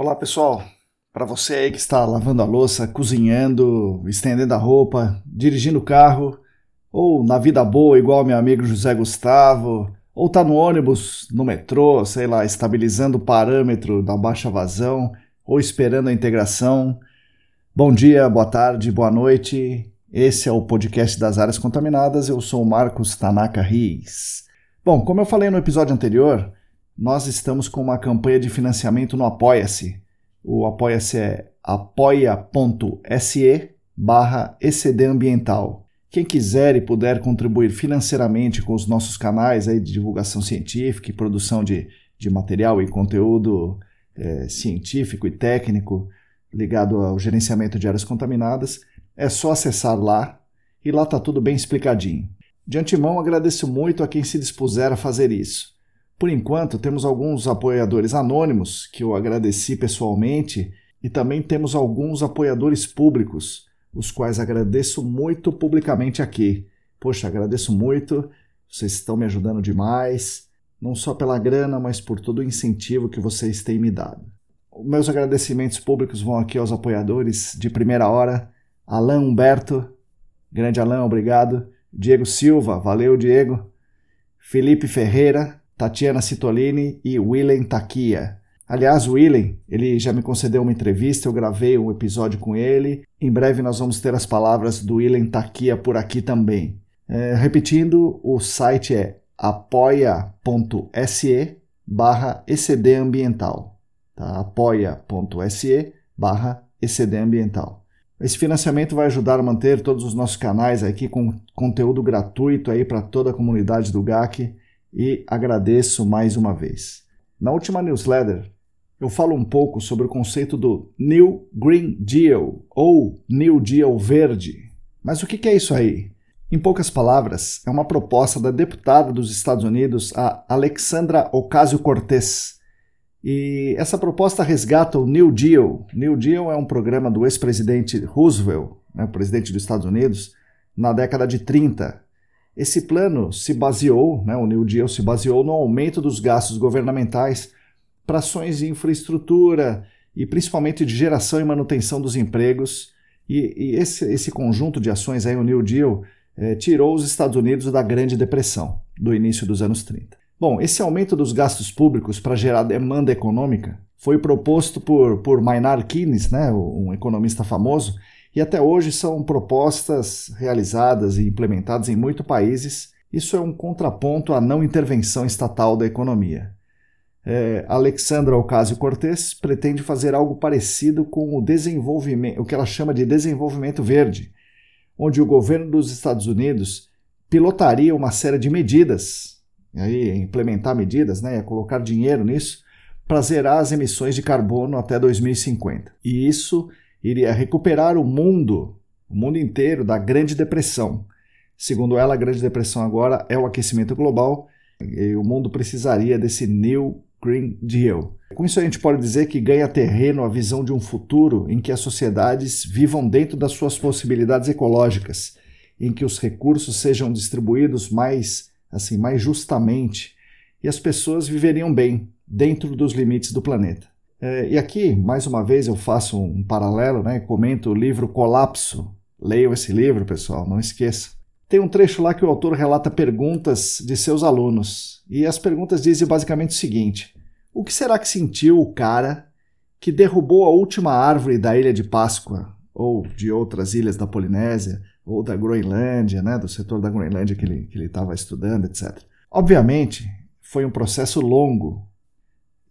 Olá pessoal, para você aí que está lavando a louça, cozinhando, estendendo a roupa, dirigindo o carro, ou na vida boa, igual meu amigo José Gustavo, ou tá no ônibus, no metrô, sei lá, estabilizando o parâmetro da baixa vazão, ou esperando a integração. Bom dia, boa tarde, boa noite. Esse é o podcast das áreas contaminadas. Eu sou o Marcos Tanaka Riz. Bom, como eu falei no episódio anterior, nós estamos com uma campanha de financiamento no Apoia-se. O Apoia-se é apoia.se barra Ambiental. Quem quiser e puder contribuir financeiramente com os nossos canais aí de divulgação científica e produção de, de material e conteúdo é, científico e técnico ligado ao gerenciamento de áreas contaminadas, é só acessar lá e lá está tudo bem explicadinho. De antemão, agradeço muito a quem se dispuser a fazer isso. Por enquanto, temos alguns apoiadores anônimos que eu agradeci pessoalmente e também temos alguns apoiadores públicos os quais agradeço muito publicamente aqui. Poxa, agradeço muito, vocês estão me ajudando demais, não só pela grana, mas por todo o incentivo que vocês têm me dado. Meus agradecimentos públicos vão aqui aos apoiadores de primeira hora: Alain Humberto, grande Alain, obrigado. Diego Silva, valeu, Diego. Felipe Ferreira, Tatiana Citolini e Willem Taquia. Aliás, o Willen, ele já me concedeu uma entrevista, eu gravei um episódio com ele. Em breve nós vamos ter as palavras do Willen Taquia por aqui também. É, repetindo, o site é apoia.se barra ecdambiental. Tá? apoia.se barra ecdambiental. Esse financiamento vai ajudar a manter todos os nossos canais aqui com conteúdo gratuito aí para toda a comunidade do GAC e agradeço mais uma vez. Na última newsletter, eu falo um pouco sobre o conceito do New Green Deal ou New Deal Verde. Mas o que é isso aí? Em poucas palavras, é uma proposta da deputada dos Estados Unidos, a Alexandra Ocasio-Cortez. E essa proposta resgata o New Deal. New Deal é um programa do ex-presidente Roosevelt, né, o presidente dos Estados Unidos, na década de 30. Esse plano se baseou, né, o New Deal se baseou no aumento dos gastos governamentais para ações de infraestrutura e principalmente de geração e manutenção dos empregos. E, e esse, esse, conjunto de ações aí, o New Deal, eh, tirou os Estados Unidos da Grande Depressão, do início dos anos 30. Bom, esse aumento dos gastos públicos para gerar demanda econômica foi proposto por, por Maynard Keynes, né, um economista famoso, e até hoje são propostas realizadas e implementadas em muitos países. Isso é um contraponto à não intervenção estatal da economia é, Alexandra Ocasio-Cortez pretende fazer algo parecido com o desenvolvimento, o que ela chama de desenvolvimento verde, onde o governo dos Estados Unidos pilotaria uma série de medidas, aí implementar medidas, né, colocar dinheiro nisso para zerar as emissões de carbono até 2050. E isso iria recuperar o mundo, o mundo inteiro da Grande Depressão. Segundo ela, a Grande Depressão agora é o aquecimento global e o mundo precisaria desse New Green Deal. Com isso, a gente pode dizer que ganha terreno a visão de um futuro em que as sociedades vivam dentro das suas possibilidades ecológicas, em que os recursos sejam distribuídos mais, assim, mais justamente e as pessoas viveriam bem dentro dos limites do planeta. É, e aqui, mais uma vez, eu faço um paralelo, né? comento o livro Colapso. Leiam esse livro, pessoal, não esqueça. Tem um trecho lá que o autor relata perguntas de seus alunos. E as perguntas dizem basicamente o seguinte: O que será que sentiu o cara que derrubou a última árvore da ilha de Páscoa, ou de outras ilhas da Polinésia, ou da Groenlândia, né, do setor da Groenlândia que ele estava estudando, etc. Obviamente, foi um processo longo.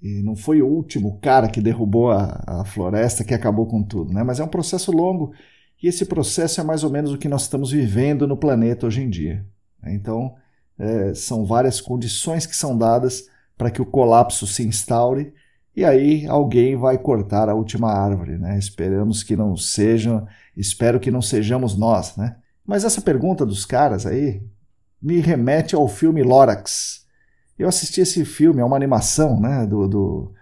E não foi o último cara que derrubou a, a floresta que acabou com tudo, né? mas é um processo longo E esse processo é mais ou menos o que nós estamos vivendo no planeta hoje em dia. Então, é, são várias condições que são dadas para que o colapso se instaure e aí alguém vai cortar a última árvore, né? Esperamos que não sejam, espero que não sejamos nós, né? Mas essa pergunta dos caras aí me remete ao filme Lorax. Eu assisti esse filme, é uma animação, né? Do, do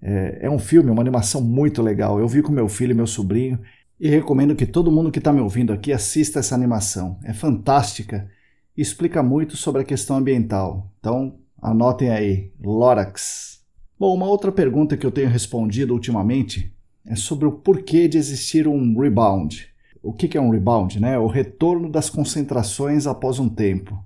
é, é um filme, uma animação muito legal. Eu vi com meu filho e meu sobrinho e recomendo que todo mundo que está me ouvindo aqui assista essa animação. É fantástica e explica muito sobre a questão ambiental. Então, anotem aí, Lorax. Bom, uma outra pergunta que eu tenho respondido ultimamente é sobre o porquê de existir um rebound. O que é um rebound? Né? O retorno das concentrações após um tempo,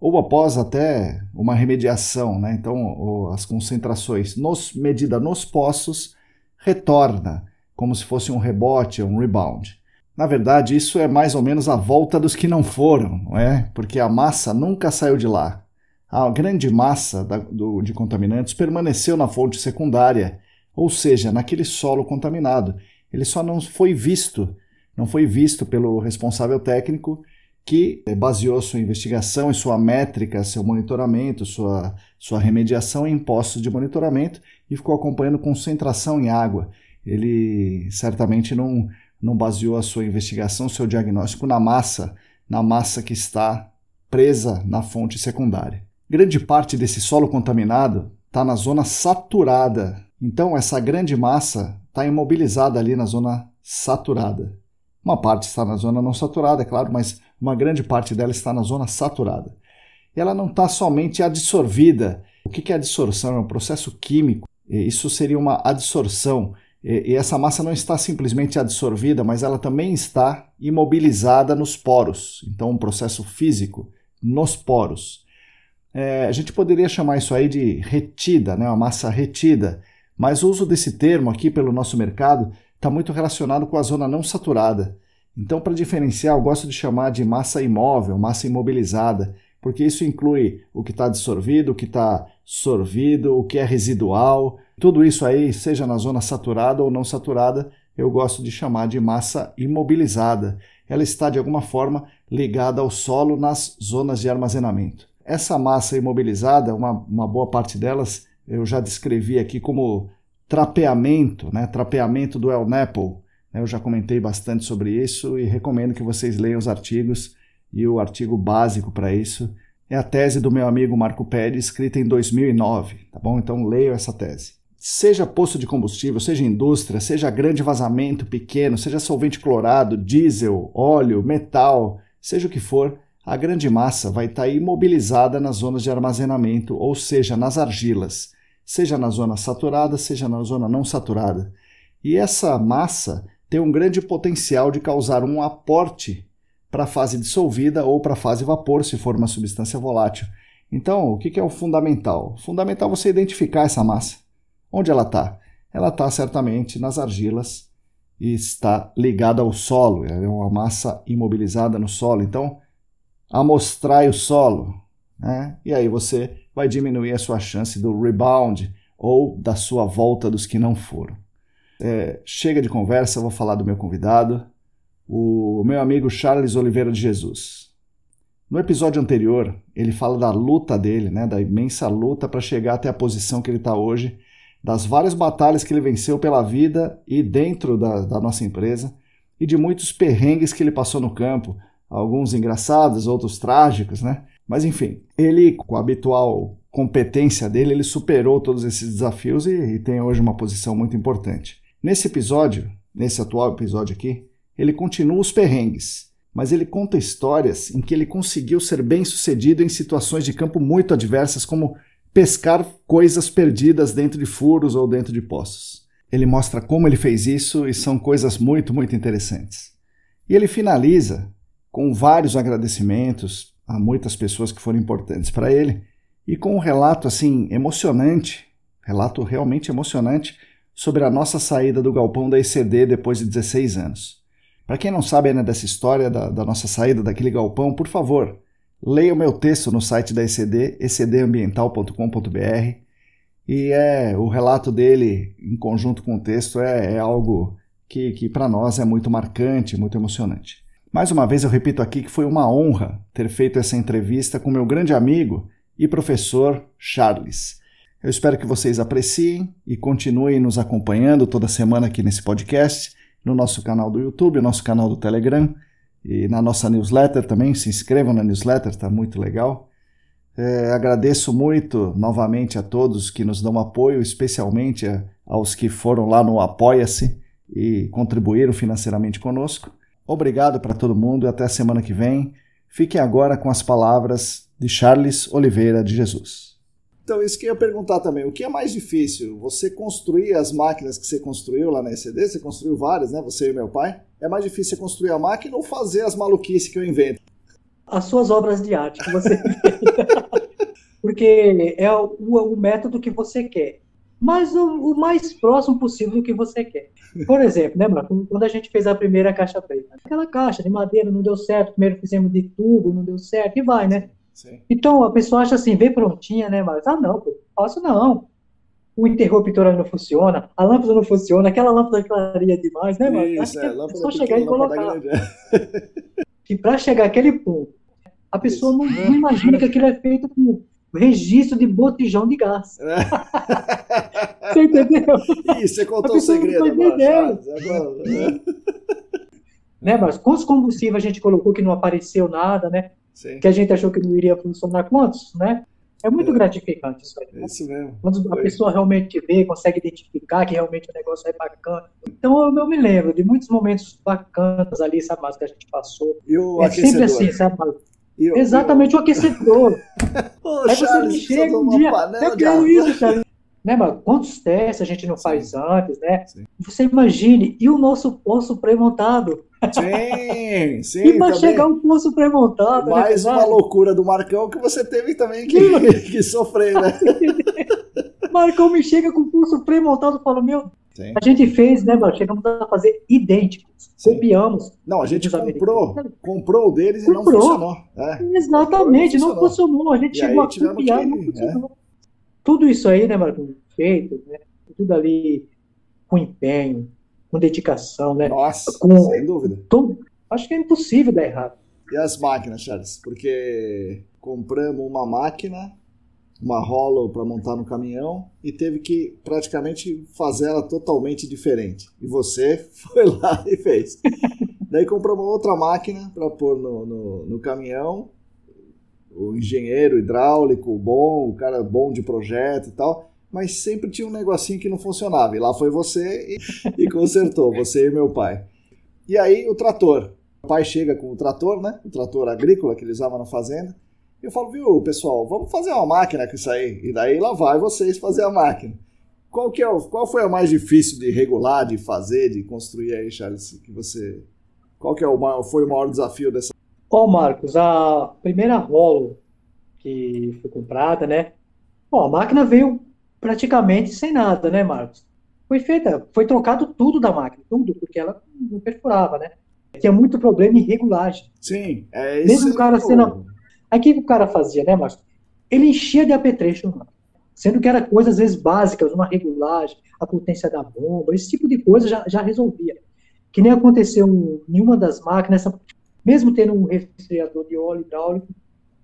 ou após até uma remediação. Né? Então, as concentrações nos, medida nos poços retorna, como se fosse um rebote, um rebound. Na verdade, isso é mais ou menos a volta dos que não foram, não é? Porque a massa nunca saiu de lá. A grande massa da, do, de contaminantes permaneceu na fonte secundária, ou seja, naquele solo contaminado. Ele só não foi visto, não foi visto pelo responsável técnico que eh, baseou sua investigação e sua métrica, seu monitoramento, sua, sua remediação em postos de monitoramento e ficou acompanhando concentração em água. Ele certamente não, não baseou a sua investigação, seu diagnóstico na massa, na massa que está presa na fonte secundária. Grande parte desse solo contaminado está na zona saturada. Então, essa grande massa está imobilizada ali na zona saturada. Uma parte está na zona não saturada, é claro, mas uma grande parte dela está na zona saturada. E ela não está somente adsorvida. O que é adsorção? É um processo químico. Isso seria uma adsorção e, essa massa não está simplesmente adsorvida, mas ela também está imobilizada nos poros. Então, um processo físico nos poros. É, a gente poderia chamar isso aí de retida, né? uma massa retida, mas o uso desse termo aqui pelo nosso mercado está muito relacionado com a zona não saturada. Então, para diferenciar, eu gosto de chamar de massa imóvel, massa imobilizada, porque isso inclui o que está absorvido, o que está sorvido, o que é residual. Tudo isso aí, seja na zona saturada ou não saturada, eu gosto de chamar de massa imobilizada. Ela está de alguma forma ligada ao solo nas zonas de armazenamento. Essa massa imobilizada, uma, uma boa parte delas eu já descrevi aqui como trapeamento, né? trapeamento do El Nepo. Eu já comentei bastante sobre isso e recomendo que vocês leiam os artigos e o artigo básico para isso é a tese do meu amigo Marco Pérez, escrita em 2009, tá bom? Então leio essa tese. Seja poço de combustível, seja indústria, seja grande vazamento pequeno, seja solvente clorado, diesel, óleo, metal, seja o que for, a grande massa vai estar tá imobilizada nas zonas de armazenamento, ou seja, nas argilas, seja na zona saturada, seja na zona não saturada. E essa massa tem um grande potencial de causar um aporte para a fase dissolvida ou para a fase vapor, se for uma substância volátil. Então, o que é o fundamental? Fundamental é você identificar essa massa. Onde ela está? Ela está certamente nas argilas e está ligada ao solo. É uma massa imobilizada no solo. Então, amostrai o solo. Né? E aí você vai diminuir a sua chance do rebound ou da sua volta dos que não foram. É, chega de conversa, vou falar do meu convidado o meu amigo Charles Oliveira de Jesus. No episódio anterior, ele fala da luta dele, né, da imensa luta para chegar até a posição que ele está hoje, das várias batalhas que ele venceu pela vida e dentro da, da nossa empresa, e de muitos perrengues que ele passou no campo, alguns engraçados, outros trágicos, né? Mas enfim, ele, com a habitual competência dele, ele superou todos esses desafios e, e tem hoje uma posição muito importante. Nesse episódio, nesse atual episódio aqui, ele continua os perrengues, mas ele conta histórias em que ele conseguiu ser bem sucedido em situações de campo muito adversas, como pescar coisas perdidas dentro de furos ou dentro de poços. Ele mostra como ele fez isso e são coisas muito, muito interessantes. E ele finaliza com vários agradecimentos a muitas pessoas que foram importantes para ele e com um relato assim emocionante, relato realmente emocionante sobre a nossa saída do galpão da ECD depois de 16 anos. Para quem não sabe ainda dessa história da, da, nossa saída daquele galpão, por favor, leia o meu texto no site da ECD, ecdambiental.com.br, e é o relato dele em conjunto com o texto é, é algo que, que para nós é muito marcante, muito emocionante. Mais uma vez eu repito aqui que foi uma honra ter feito essa entrevista com meu grande amigo e professor Charles. Eu espero que vocês apreciem e continuem nos acompanhando toda semana aqui nesse podcast, no nosso canal do YouTube, nosso canal do Telegram e na nossa newsletter também. Se inscrevam na newsletter, está muito legal. É, agradeço muito novamente a todos que nos dão apoio, especialmente aos que foram lá no Apoia-se e contribuíram financeiramente conosco. Obrigado para todo mundo e até a semana que vem. Fiquem agora com as palavras de Charles Oliveira de Jesus. Então, isso que eu ia perguntar também. O que é mais difícil? Você construir as máquinas que você construiu lá na ECD? Você construiu várias, né? Você e meu pai. É mais difícil construir a máquina ou fazer as maluquices que eu invento? As suas obras de arte que você Porque é o, o, método que você quer. Mas o, o, mais próximo possível do que você quer. Por exemplo, lembra? Quando a gente fez a primeira caixa preta. Aquela caixa de madeira não deu certo. Primeiro fizemos de tubo, não deu certo. E vai, né? Sim. Então a pessoa acha assim, vem prontinha, né? Mas, ah, não, pô, faço não. O interruptor não funciona, a lâmpada não funciona, aquela lâmpada clareia demais, né, mano? Isso, é, é só chegar e colocar. É. Que para chegar aquele ponto, a pessoa não, não, imagina que aquilo é feito com registro de botijão de gás. É. você entendeu? Ih, você contou o segredo agora, agora. Né, mas quantos combustíveis a gente colocou que não apareceu nada, né? Sim. que a gente achou que não iria funcionar. Quantos, né? É muito é. gratificante isso aí. Né? Isso mesmo. Quando a Foi. pessoa realmente vê, consegue identificar que realmente o negócio é bacana. Então eu, eu me lembro de muitos momentos bacanas ali, sabe, que a gente passou. E o é aquecedor? sempre assim, sabe, Exatamente o aquecedor. Ô, Aí Charles, você chega um dia, eu quero isso, Charles. Né, mano? Quantos testes a gente não faz Sim. antes, né? Sim. Você imagine, e o nosso poço pré-montado? Sim, sim. E vai chegar um poço pré-montado. Né, Mais né, uma loucura do Marcão que você teve também que, que sofrer, né? Marcão me chega com o pulso pré-montado e fala: Meu, sim. a gente fez, né, mano? Chegamos a fazer idênticos. Sim. Copiamos. Não, a gente comprou, comprou o deles comprou. e não funcionou. É. Exatamente, não funcionou. não funcionou. A gente e chegou a copiar e não funcionou. É. Tudo isso aí, né, Marcão? Feito, né? Tudo ali com empenho, com dedicação, né? Nossa, com, sem dúvida. Todo, acho que é impossível dar errado. E as máquinas, Charles? Porque compramos uma máquina, uma Hollow para montar no caminhão e teve que praticamente fazer ela totalmente diferente. E você foi lá e fez. Daí compramos outra máquina para pôr no, no, no caminhão o engenheiro hidráulico bom, o cara bom de projeto e tal mas sempre tinha um negocinho que não funcionava. E lá foi você e, e consertou, você e meu pai. E aí o trator. O pai chega com o trator, né? O trator agrícola que ele usava na fazenda. E eu falo, viu, pessoal, vamos fazer uma máquina com isso aí. E daí lá vai vocês fazer a máquina. Qual, que é o, qual foi a mais difícil de regular, de fazer, de construir aí, Charles? Que você, qual que é o maior, foi o maior desafio dessa? Ó, Marcos, a primeira rolo que foi comprada, né? Bom, a máquina veio praticamente sem nada, né, Marcos? Foi feita, foi trocado tudo da máquina, tudo, porque ela não perfurava, né? Tinha muito problema em regulagem. Sim, é isso. Mesmo o cara sendo. Aí o que o cara fazia, né, Marcos? Ele enchia de apetrecho, mano. Sendo que era coisas, às vezes, básicas, uma regulagem, a potência da bomba, esse tipo de coisa já, já resolvia. Que nem aconteceu em nenhuma das máquinas, mesmo tendo um resfriador de óleo hidráulico,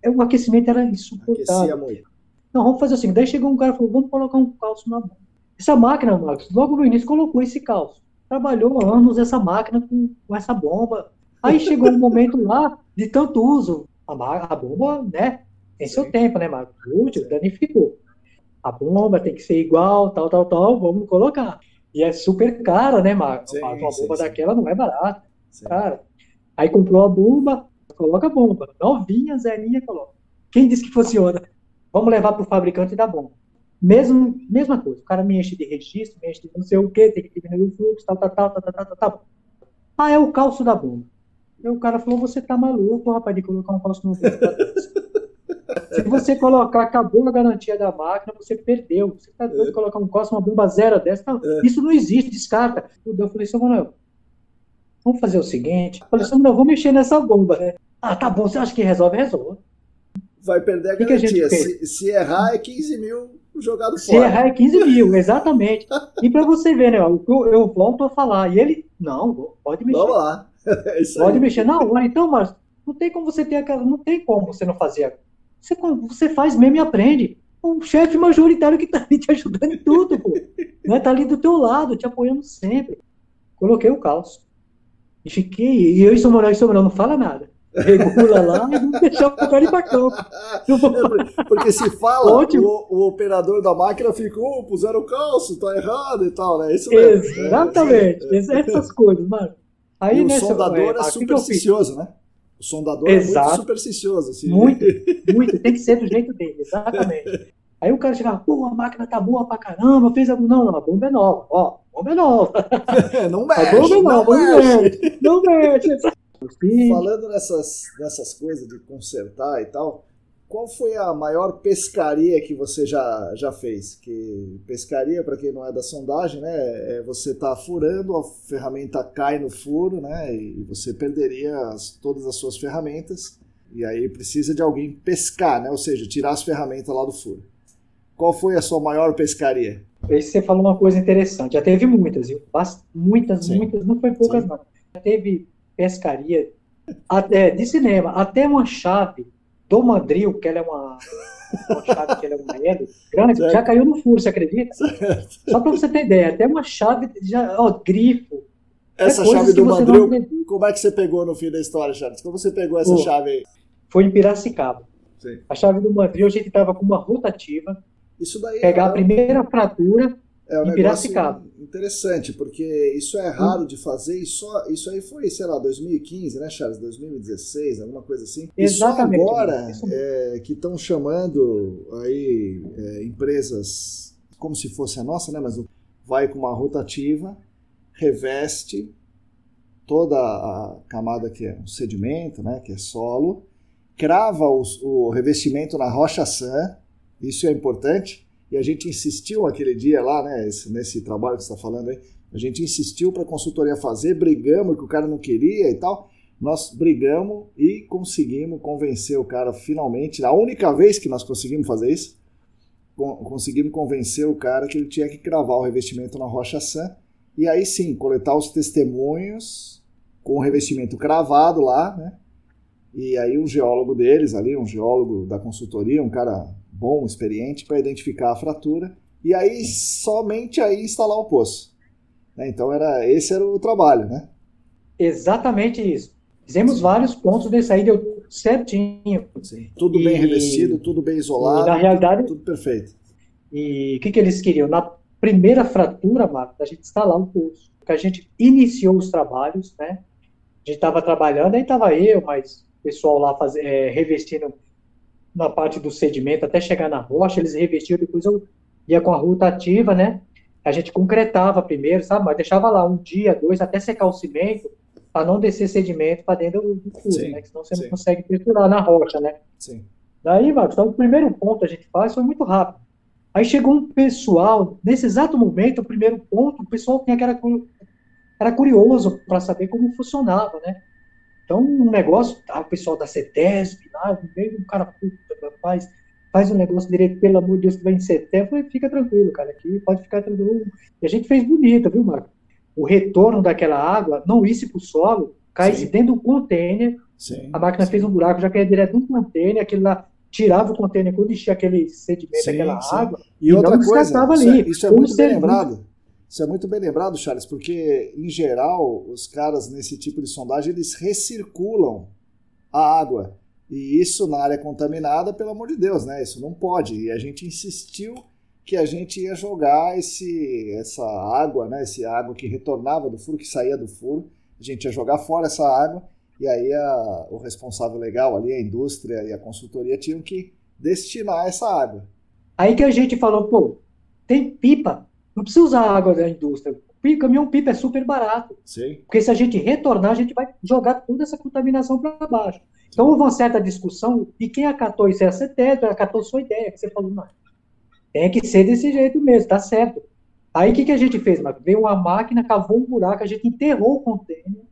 o aquecimento era insuportável. Aquecia muito. Não, vamos fazer assim. Daí chegou um cara e falou: vamos colocar um calço na bomba. Essa máquina, Marcos, logo no início colocou esse calço. Trabalhou anos essa máquina com, com essa bomba. Aí chegou um momento lá de tanto uso. A, a bomba, né? Tem seu tempo, né, Marcos? Útil, danificou. A bomba tem que ser igual, tal, tal, tal, vamos colocar. E é super cara, né, Marcos? Sim, uma bomba sim, daquela não é barata. Cara. Aí comprou a bomba, coloca a bomba. Novinha, zerinha, coloca. Quem disse que funciona? Vamos levar para o fabricante da bomba. Mesmo, mesma coisa, o cara me enche de registro, me enche de não sei o que, tem que diminuir o fluxo, tal, tal, tal, tal, tal, tal, tal. Ah, é o calço da bomba. E o cara falou, você tá maluco, rapaz, de colocar um calço no Se você colocar, acabou a garantia da máquina, você perdeu. Você tá doido de colocar um calço, uma bomba zero dessa. Não, é. Isso não existe, descarta. Eu falei, Samuel, vamos fazer o seguinte. Eu falei, Samuel, vamos mexer nessa bomba. Ah, tá bom, você acha que resolve? Resolve. Vai perder a Que que a garantia. se, se errar, é 15 mil jogado Se fora. errar é 15 mil, exatamente. E para você ver, né? Eu, eu volto a falar. E ele, não, pode mexer. Vamos lá. É Pode aí. mexer na hora. Então, mas não tem como você ter aquela. Não tem como você não fazer. Você, você faz mesmo e aprende. O chefe majoritário que tá ali te ajudando em tudo, pô. Né? Tá ali do teu lado, te apoiando sempre. Coloquei o calço. E fiquei. E eu e Samuel, e Samuel não fala nada. Regula lá e não deixar o cara ir pra campo. É, Porque se fala, o, o operador da máquina fica, oh, puseram o calço, tá errado e tal, né? Isso mesmo. Exatamente. Essas coisas, mano. Aí, E o nessa, sondador é, fiz? supersticioso, né? O sondador é muito Exato. supersticioso. Assim. Muito, muito, tem que ser do jeito dele, exatamente. Aí o cara chegava, pô, a máquina tá boa pra caramba, fez algum. Não, não, a bomba é nova, ó, a bomba é nova, não a mexe, bomba é não nova, não mexe, não mexe. Falando nessas, nessas coisas de consertar e tal, qual foi a maior pescaria que você já, já fez? Que pescaria, para quem não é da sondagem, né, é você tá furando, a ferramenta cai no furo, né, e você perderia as- todas as suas ferramentas, e aí precisa de alguém pescar, né, ou seja, tirar as ferramentas lá do furo. Qual foi a sua maior pescaria? Aí você falou uma coisa interessante, já teve muitas, viu? Muitas, Sim. muitas, não foi poucas, Sim. não. Já teve pescaria até, de cinema, até uma chave do mandril, que ela é uma, uma chave que ela é uma L, grande, Certo. já caiu no furo, você acredita? Só pra você ter ideia, até uma chave, já, ó, grifo, Essa É chave do mandril, acredita. como é que você pegou no fim da história, Charles? Como você pegou essa Pô. chave aí? foi em Piracicaba. Sim. A chave do mandril, a gente tava com uma rotativa, Isso daí pegar é a primeira fratura, É um negócio interessante, porque isso é raro de fazer e só isso aí foi, sei lá, 2015, né, Charles? 2016, alguma coisa assim. Exatamente, E só agora é, que estão chamando aí é, empresas como se fosse a nossa, né? Mas vai com uma rotativa, reveste toda a camada que é um sedimento, né? Que é solo, crava os- o revestimento na rocha sã, isso é importante. E a gente insistiu aquele dia lá, né, esse- nesse trabalho que você está falando aí, a gente insistiu para a consultoria fazer, brigamos que o cara não queria e tal. Nós brigamos e conseguimos convencer o cara finalmente. A única vez que nós conseguimos fazer isso, con- conseguimos convencer o cara que ele tinha que cravar o revestimento na rocha sã. E aí sim, coletar os testemunhos com o revestimento cravado lá, né? E aí um geólogo deles ali, um geólogo da consultoria, um cara bom, experiente, para identificar a fratura. E aí somente aí instalar o poço. né? Então era esse era o trabalho, né? exatamente isso. Fizemos vários pontos desse aí, deu certinho. Sim. Tudo bem E- revestido, tudo bem isolado, e na realidade- tudo, tudo perfeito. E o que, que eles queriam? Na primeira fratura, Marcos, a gente instalar um poço. Porque a gente iniciou os trabalhos, né? A gente estava trabalhando, aí estava eu, mas o pessoal lá faz, é, revestindo na parte do sedimento até chegar na rocha, eles revestiam, depois eu ia com a rotativa, né? A gente concretava primeiro, sabe? Mas deixava lá um dia, dois, até secar o cimento, para não descer sedimento para dentro do, furo, né? Que senão você sim. não consegue perfurar na rocha, né? Sim. Daí, Marcos, então, o primeiro ponto a gente faz foi muito rápido. Aí chegou um pessoal, nesse exato momento, o primeiro ponto, o pessoal tinha que era, era curioso para saber como funcionava, né? Então, um negócio, ah, o pessoal da CETESB, lá, veio um cara, puta, faz, faz o negócio direito, pelo amor de Deus, que vai em falei, fica tranquilo, cara, aqui pode ficar tranquilo. E a gente fez bonito, viu, Marcos? O retorno daquela água não isse para o solo, caísse Sim. dentro do container, Sim. a máquina fez um buraco, já caía direto no container, aquele lá tirava o container quando enchia aquele sedimento, Sim, aquela sim. água. E E outra não coisa, descartava isso, ali. é, isso é muito bem lembrado. Isso é muito bem lembrado, Charles, porque, em geral, os caras nesse tipo de sondagem, eles recirculam a água. E isso na área contaminada, pelo amor de Deus, né? Isso não pode. E a gente insistiu que a gente ia jogar esse, essa água, né? Esse água que retornava do furo, que saía do furo. A gente ia jogar fora essa água. E aí a- o responsável legal ali, a indústria e a consultoria tinham que destinar essa água. Aí que a gente falou, pô, tem pipa, não precisa usar água da indústria. Pi- Caminhão pipa é super barato, Sim. porque se a gente retornar, a gente vai jogar toda essa contaminação para baixo. Então houve uma certa discussão, e quem acatou isso é a CETESB, acatou sua ideia, que você falou, não, tem que ser desse jeito mesmo, tá certo. Aí o que, que a gente fez? Veio uma máquina, cavou um buraco, a gente enterrou o container,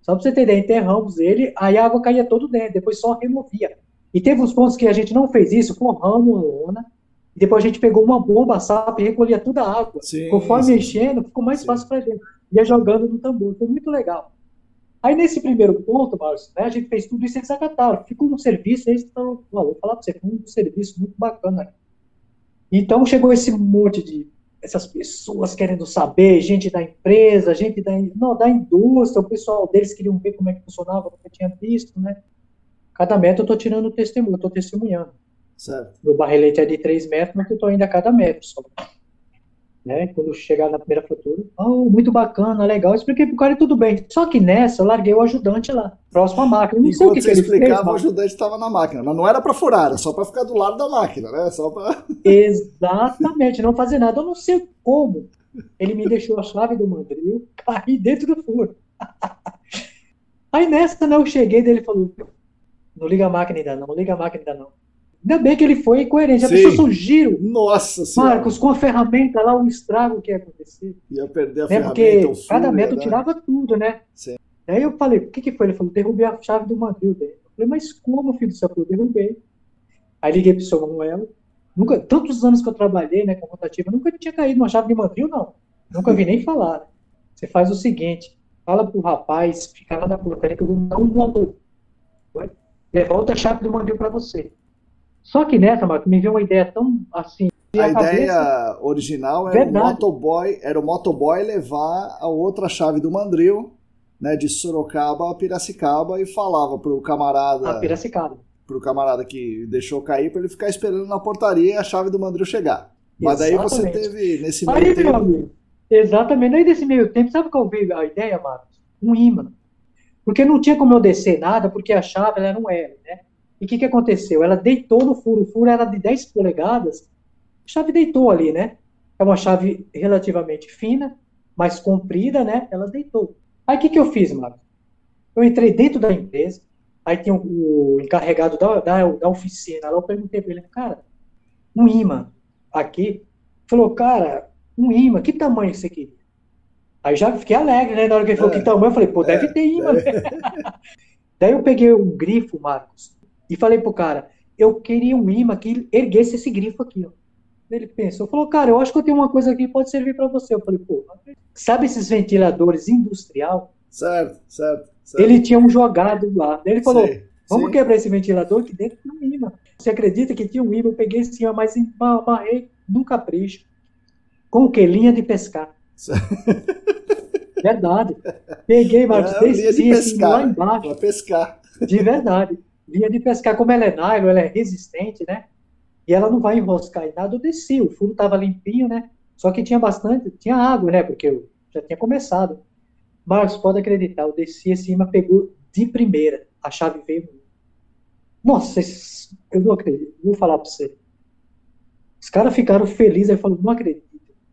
só para você ter ideia, enterramos ele, aí a água caía todo dentro, depois só removia. E teve uns pontos que a gente não fez isso, forramos a lona, e depois a gente pegou uma bomba SAP e recolhia toda a água. Sim, Conforme sim. enchendo, ficou mais sim. fácil para gente. Ia jogando no tambor, foi muito legal. Aí nesse primeiro ponto, Márcio, né, a gente fez tudo isso em Zacataro. Ficou um serviço, aí, então, vou falar para você, foi um serviço muito bacana. Então chegou esse monte de essas pessoas querendo saber, gente da empresa, gente da, não, da indústria, o pessoal deles queriam ver como é que funcionava, porque tinha visto, né? Cada metro eu estou tirando testemunho, eu estou testemunhando. Certo. Meu barrelete é de 3 metros, mas eu estou indo a cada metro só. Né? Quando chegar na primeira fratura, oh, muito bacana, legal, expliquei pro cara e tudo bem. Só que nessa eu larguei o ajudante lá, próximo à máquina. Não Enquanto sei o que, você que ele explicava, fez, o ajudante estava na máquina, mas não era para furar, era só para ficar do lado da máquina, né? Só pra... Exatamente, não fazer nada. Eu não sei como ele me deixou a chave do mandril cair dentro do furo. Aí nessa, né, eu cheguei dele falou: não liga a máquina ainda não, não liga a máquina ainda não. Ainda bem que ele foi coerente. A pessoa surgiu. Nossa senhora. Marcos, com a ferramenta lá, o estrago que ia acontecer. Ia perder a né? ferramenta. Porque cada metro né? tirava tudo, né? Sim. Aí eu falei, o que, que foi? Ele falou, derrubei a chave do mandril dele. Eu falei, mas como, filho do céu? Eu derrubei. Aí liguei pro seu Manuel. Nunca, tantos anos que eu trabalhei né, com rotativa, nunca tinha caído uma chave de mandril, não. Nunca vi nem falar. Né? Você faz o seguinte, fala pro rapaz, fica lá na portaria que eu vou dar um motor. Devolta a chave do mandril para você. Só que nessa, Marco, me veio uma ideia tão assim. A, a ideia cabeça... original era o, motoboy, era o motoboy levar a outra chave do mandril, né, de Sorocaba a Piracicaba e falava pro camarada. A Piracicaba. Pro camarada que deixou cair para ele ficar esperando na portaria e a chave do mandril chegar. Mas daí você teve nesse meio Aí, tempo. Amigo, exatamente. Aí nesse meio tempo, sabe qual veio a ideia, Marcos? Um imã. Porque não tinha como eu descer nada, porque a chave ela era um L, né? E o que, que aconteceu? Ela deitou no furo, o furo era de 10 polegadas, a chave deitou ali, né? É uma chave relativamente fina, mais comprida, né? Ela deitou. Aí o que, que eu fiz, Marcos? Eu entrei dentro da empresa, aí tinha o, o encarregado da, da, da, oficina, lá eu perguntei para ele, cara, um imã aqui, falou, cara, um imã, que tamanho você queria? Aí já fiquei alegre, né? Na hora que ele falou é, que tamanho, eu falei, pô, deve é, ter imã. É. Daí eu peguei um grifo, Marcos, e falei pro cara, eu queria um imã que erguesse esse grifo aqui, ó. Ele pensou, falou, cara, eu acho que eu tenho uma coisa aqui que pode servir para você. Eu falei, pô, sabe esses ventiladores industrial? Certo, certo. certo. Ele tinha um jogado lá. Ele falou, sim, vamos sim. quebrar esse ventilador que dentro tem um imã. Você acredita que tinha um imã? Eu peguei esse imã, mas amarrei num capricho. Com o que? Linha de pescar. Verdade. Peguei, mas é, desci de pescar, lá embaixo. Para pescar. De verdade vinha de pescar, como ela é nylon, ela é resistente, né? E ela não vai enroscar em nada, eu desci, o furo estava limpinho, né? Só que tinha bastante, tinha água, né? Porque eu já tinha começado. Marcos, pode acreditar, eu desci acima, pegou de primeira, a chave veio. Nossa, eu não acredito, vou falar para você. Os caras ficaram felizes, aí falaram, não acredito.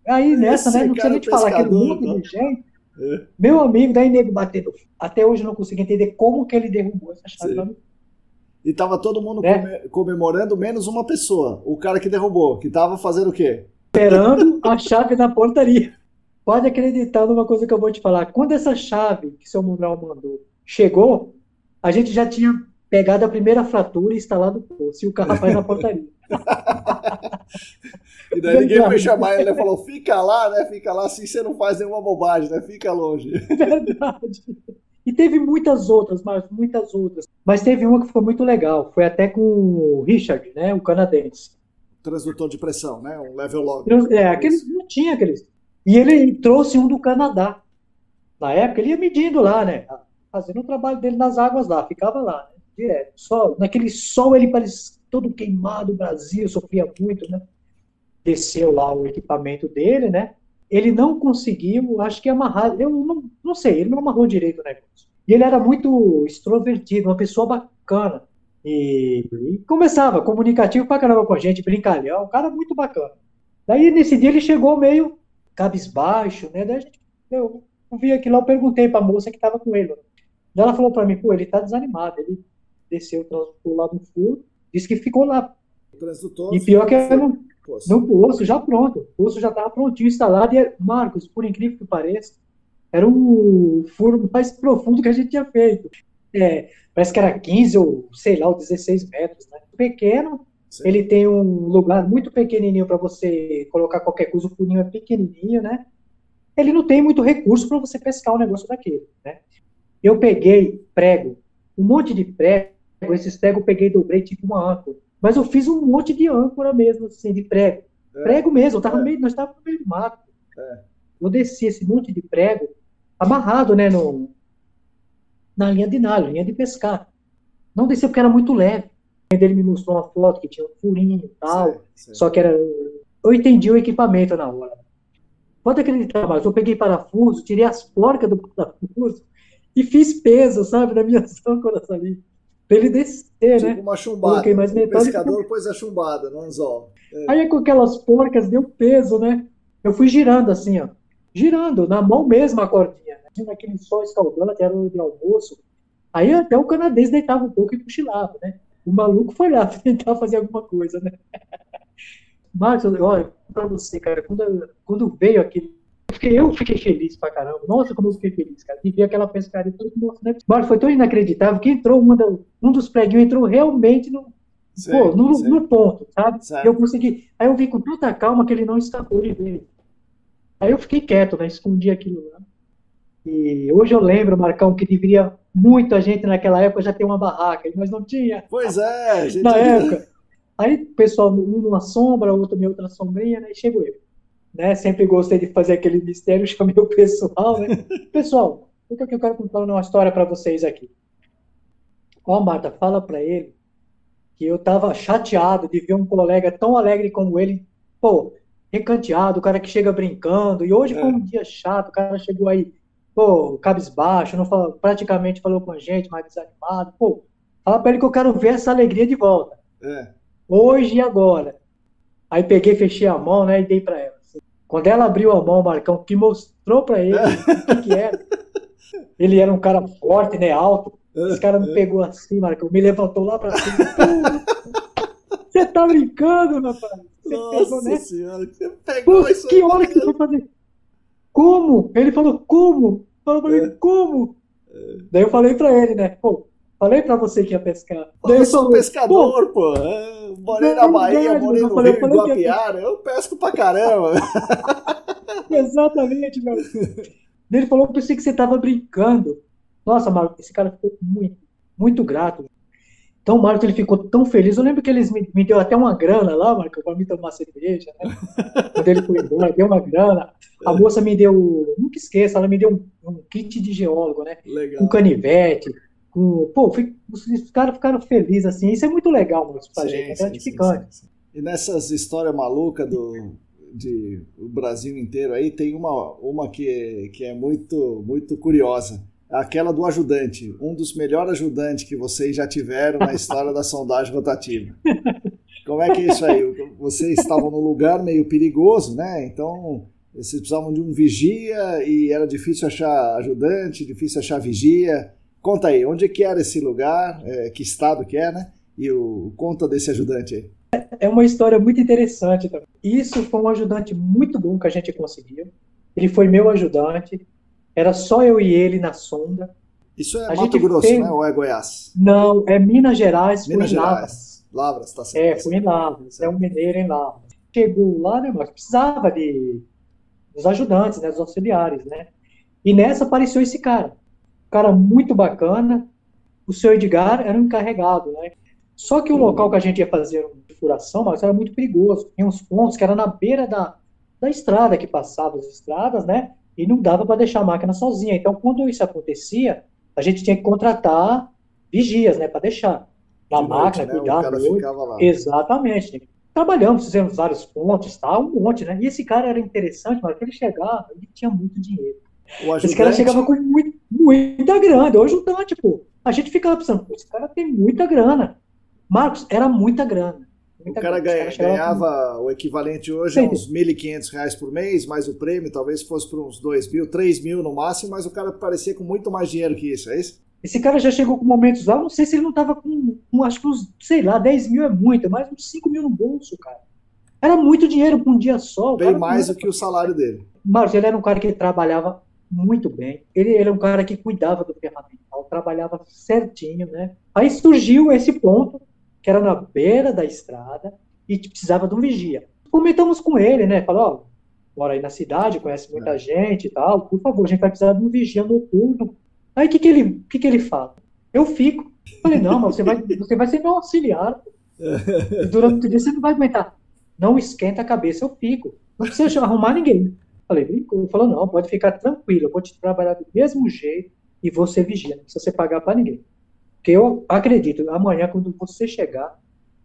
Aí nessa, Esse né, não precisa nem te falar, aquele monte de gente. É. Meu amigo, daí nego batendo. Até hoje eu não consigo entender como que ele derrubou essa chave lá no e tava todo mundo é. comemorando, menos uma pessoa, o cara que derrubou, que tava fazendo o quê? Esperando a chave na portaria. Pode acreditar numa coisa que eu vou te falar. Quando essa chave que seu Manuel mandou chegou, a gente já tinha pegado a primeira fratura e instalado o poço, e o carro vai na portaria. e daí ninguém foi chamar ele falou: fica lá, né? Fica lá assim você não faz nenhuma bobagem, né? Fica longe. Verdade. E teve muitas outras, mas muitas outras. Mas teve uma que foi muito legal. Foi até com o Richard, né, o canadense. Transdutor de pressão, né? Um level log. É, aqueles não tinha aqueles. E ele trouxe um do Canadá. Na época ele ia medindo lá, né? Fazendo o trabalho dele nas águas lá, ficava lá, né? direto. Só, naquele sol ele parecia todo queimado, o Brasil sofria muito, né? Desceu lá o equipamento dele, né? Ele não conseguiu, acho que amarrar, eu não, não sei, ele não amarrou direito o negócio. E ele era muito extrovertido, uma pessoa bacana. E, e começava, comunicativo pra caramba com a gente, brincalhão, um cara muito bacana. Daí, nesse dia, ele chegou meio cabisbaixo, né? Daí gente, eu, eu vi aquilo lá, eu perguntei pra moça que tava com ele. Daí ela falou pra mim, pô, ele tá desanimado. Ele desceu, transtou lá no furo, disse que ficou lá. E pior que eu não, poço. No poço, já pronto. O poço já estava prontinho, instalado. E, Marcos, por incrível que pareça, era o furo mais profundo que a gente tinha feito. é, parece que era 15 ou, sei lá, ou 16 metros, né? Pequeno, Sim. ele tem um lugar muito pequenininho para você colocar qualquer coisa, o furinho é pequenininho, né? Ele não tem muito recurso para você pescar um negócio daquele, né? Eu peguei prego, um monte de prego, esses pregos eu peguei dobrei tipo uma âncora. Mas eu fiz um monte de âncora mesmo, assim, de prego. É. Prego mesmo, eu tava é. meio, nós estávamos no meio do mato. É. Eu desci esse monte de prego, amarrado, né, no, na linha de nalho, linha de pescar. Não desci porque era muito leve. Ele me mostrou uma foto que tinha um furinho e tal, só que era... Eu entendi o equipamento na hora. Pode acreditar, mas eu peguei parafuso, tirei as porcas do parafuso e fiz peso, sabe, na minha âncoras ali. Pra ele descer, tipo né? uma chumbada. mais o pescador e... pôs a chumbada no anzol. É. Aí com aquelas porcas deu peso, né? Eu fui girando assim, ó. Girando, na mão mesmo a cordinha. Né? Naquele sol escaldante, era hora de almoço. Aí até o canadense deitava um pouco e cochilava, né? O maluco foi lá tentar fazer alguma coisa, né? Marcos, olha, pra você, cara, quando, quando veio aquele fiquei, eu fiquei feliz pra caramba. Nossa, como eu fiquei feliz, cara. De ver aquela pescaria toda né? Mas foi tão inacreditável que entrou uma da, um dos preguinhos entrou realmente no, pô, no, no, ponto, sabe? Eu consegui. Aí eu vi com tanta calma que ele não escapou de ver. Aí eu fiquei quieto, né? Escondi aquilo lá. E hoje eu lembro, Marcão, que deveria muita gente naquela época já ter uma barraca, mas não tinha. Pois é, gente. Na época. Aí o pessoal, um numa sombra, outro em outra sombrinha, né? E chegou eu né? Sempre gostei de fazer aquele mistério, chamei o pessoal, né? Pessoal, o que eu quero contar uma história para vocês aqui. Ó, Marta, fala para ele que eu tava chateado de ver um colega tão alegre como ele, pô, recanteado, o cara que chega brincando, e hoje é. foi um dia chato, o cara chegou aí, pô, cabisbaixo, não praticamente falou com a gente, mais desanimado, pô, fala pra ele que eu quero ver essa alegria de volta. É. Hoje e agora. Aí peguei, fechei a mão, né, e dei para ela. Quando ela abriu a mão, Marcão, que mostrou para ele o que, que, era. Ele era um cara forte, né, alto. Esse cara me pegou assim, Marcão, me levantou lá para cima. Você tá brincando, pai? Você Nossa pegou, né? senhora, você pegou Pô, isso Que hora que você foi fazer? Como? Ele falou, como? Falou pra é. como? É. Daí eu falei pra ele, né? Pô, falei pra você que ia pescar. Eu sou pescador, pô. pô. É morei na Bahia, morei no falei, Rio falei Guapiara, eu pesco pra caramba. Exatamente, meu. Ele falou, eu pensei que você tava brincando. Nossa, Marco, esse cara ficou muito, muito grato. Então o Marco ele ficou tão feliz. Eu lembro que eles me, me deu até uma grana lá, Marco, para mim tomar cerveja, né? Quando ele foi embora, deu uma grana. A moça me deu, nunca esqueça, ela me deu um, um kit de geólogo, né? Legal. Um canivete, com. Pô, os caras ficaram felizes, assim. Isso é muito legal, mano, pra sim, gente, é gratificante. Sim, sim, e nessas histórias malucas do, de o Brasil inteiro aí, tem uma, uma que, que é muito, muito curiosa. Aquela do ajudante, um dos melhores ajudantes que vocês já tiveram na história da sondagem rotativa. Como é que é isso aí? Vocês estavam num lugar meio perigoso, né? Então, vocês precisavam de um vigia e era difícil achar ajudante, difícil achar vigia. Conta aí, onde que era esse lugar, é, que estado que é, né? E o conta desse ajudante aí. É uma história muito interessante também. Isso foi um ajudante muito bom que a gente conseguiu. Ele foi meu ajudante. Era só eu e ele na sonda. Isso é a Mato Grosso, né? Ou é Goiás? Não, é Minas Gerais. Minas Gerais. Lavras. Lavras, tá certo. É, fui em Lavras. É um mineiro em Lavras. Chegou lá, né, mas precisava de dos ajudantes, né, dos auxiliares, né? E nessa apareceu esse cara cara muito bacana. O seu Edgar era um encarregado, né? Só que o local que a gente ia fazer uma furação, mas era muito perigoso. Tinha uns pontos que era na beira da, da estrada que passava as estradas, né? E não dava para deixar a máquina sozinha. Então, quando isso acontecia, a gente tinha que contratar vigias, né, para deixar na de máquina, noite, cuidar. Né? O lá. Exatamente. Trabalhamos, fizemos vários pontos, tal, um monte, né? E esse cara era interessante, mas ele chegava, ele tinha muito dinheiro. Esse cara chegava com muito, muita grana. Hoje o Dante, tipo, a gente ficava pensando, esse cara tem muita grana. Marcos, era muita grana. Muita o cara, grana. Ganha, ganhava com... o equivalente hoje a uns 1.500 reais por mês, mais o prêmio, talvez fosse por uns 2 mil, 3 mil no máximo, mas o cara parecia com muito mais dinheiro que isso, é isso? Esse cara já chegou com momentos lá, não sei se ele não tava com, com acho que uns, sei lá, 10 mil é muito, mais uns 5 mil no bolso, cara. Era muito dinheiro por um dia só. Bem mais do que o salário dele. Marcos, ele era um cara que trabalhava muito bem. Ele, ele é um cara que cuidava do ferramental trabalhava certinho, né? Aí surgiu esse ponto, que era na beira da estrada, e precisava de um vigia. Comentamos com ele, né? Falou, ó, mora aí na cidade, conhece muita é. gente e tal, por favor, a gente vai precisar de um vigia noturno. Aí o que, que, ele, que, que ele fala? Eu fico. Falei, não, mas você vai, você vai ser meu auxiliar. Durante o dia você não vai aguentar. Não esquenta a cabeça, eu fico. Não precisa arrumar ninguém. Falei, brincou. Falou, não, pode ficar tranquilo, eu vou te trabalhar do mesmo jeito e você vigia, não precisa você pagar para ninguém. Porque eu acredito, amanhã, quando você chegar,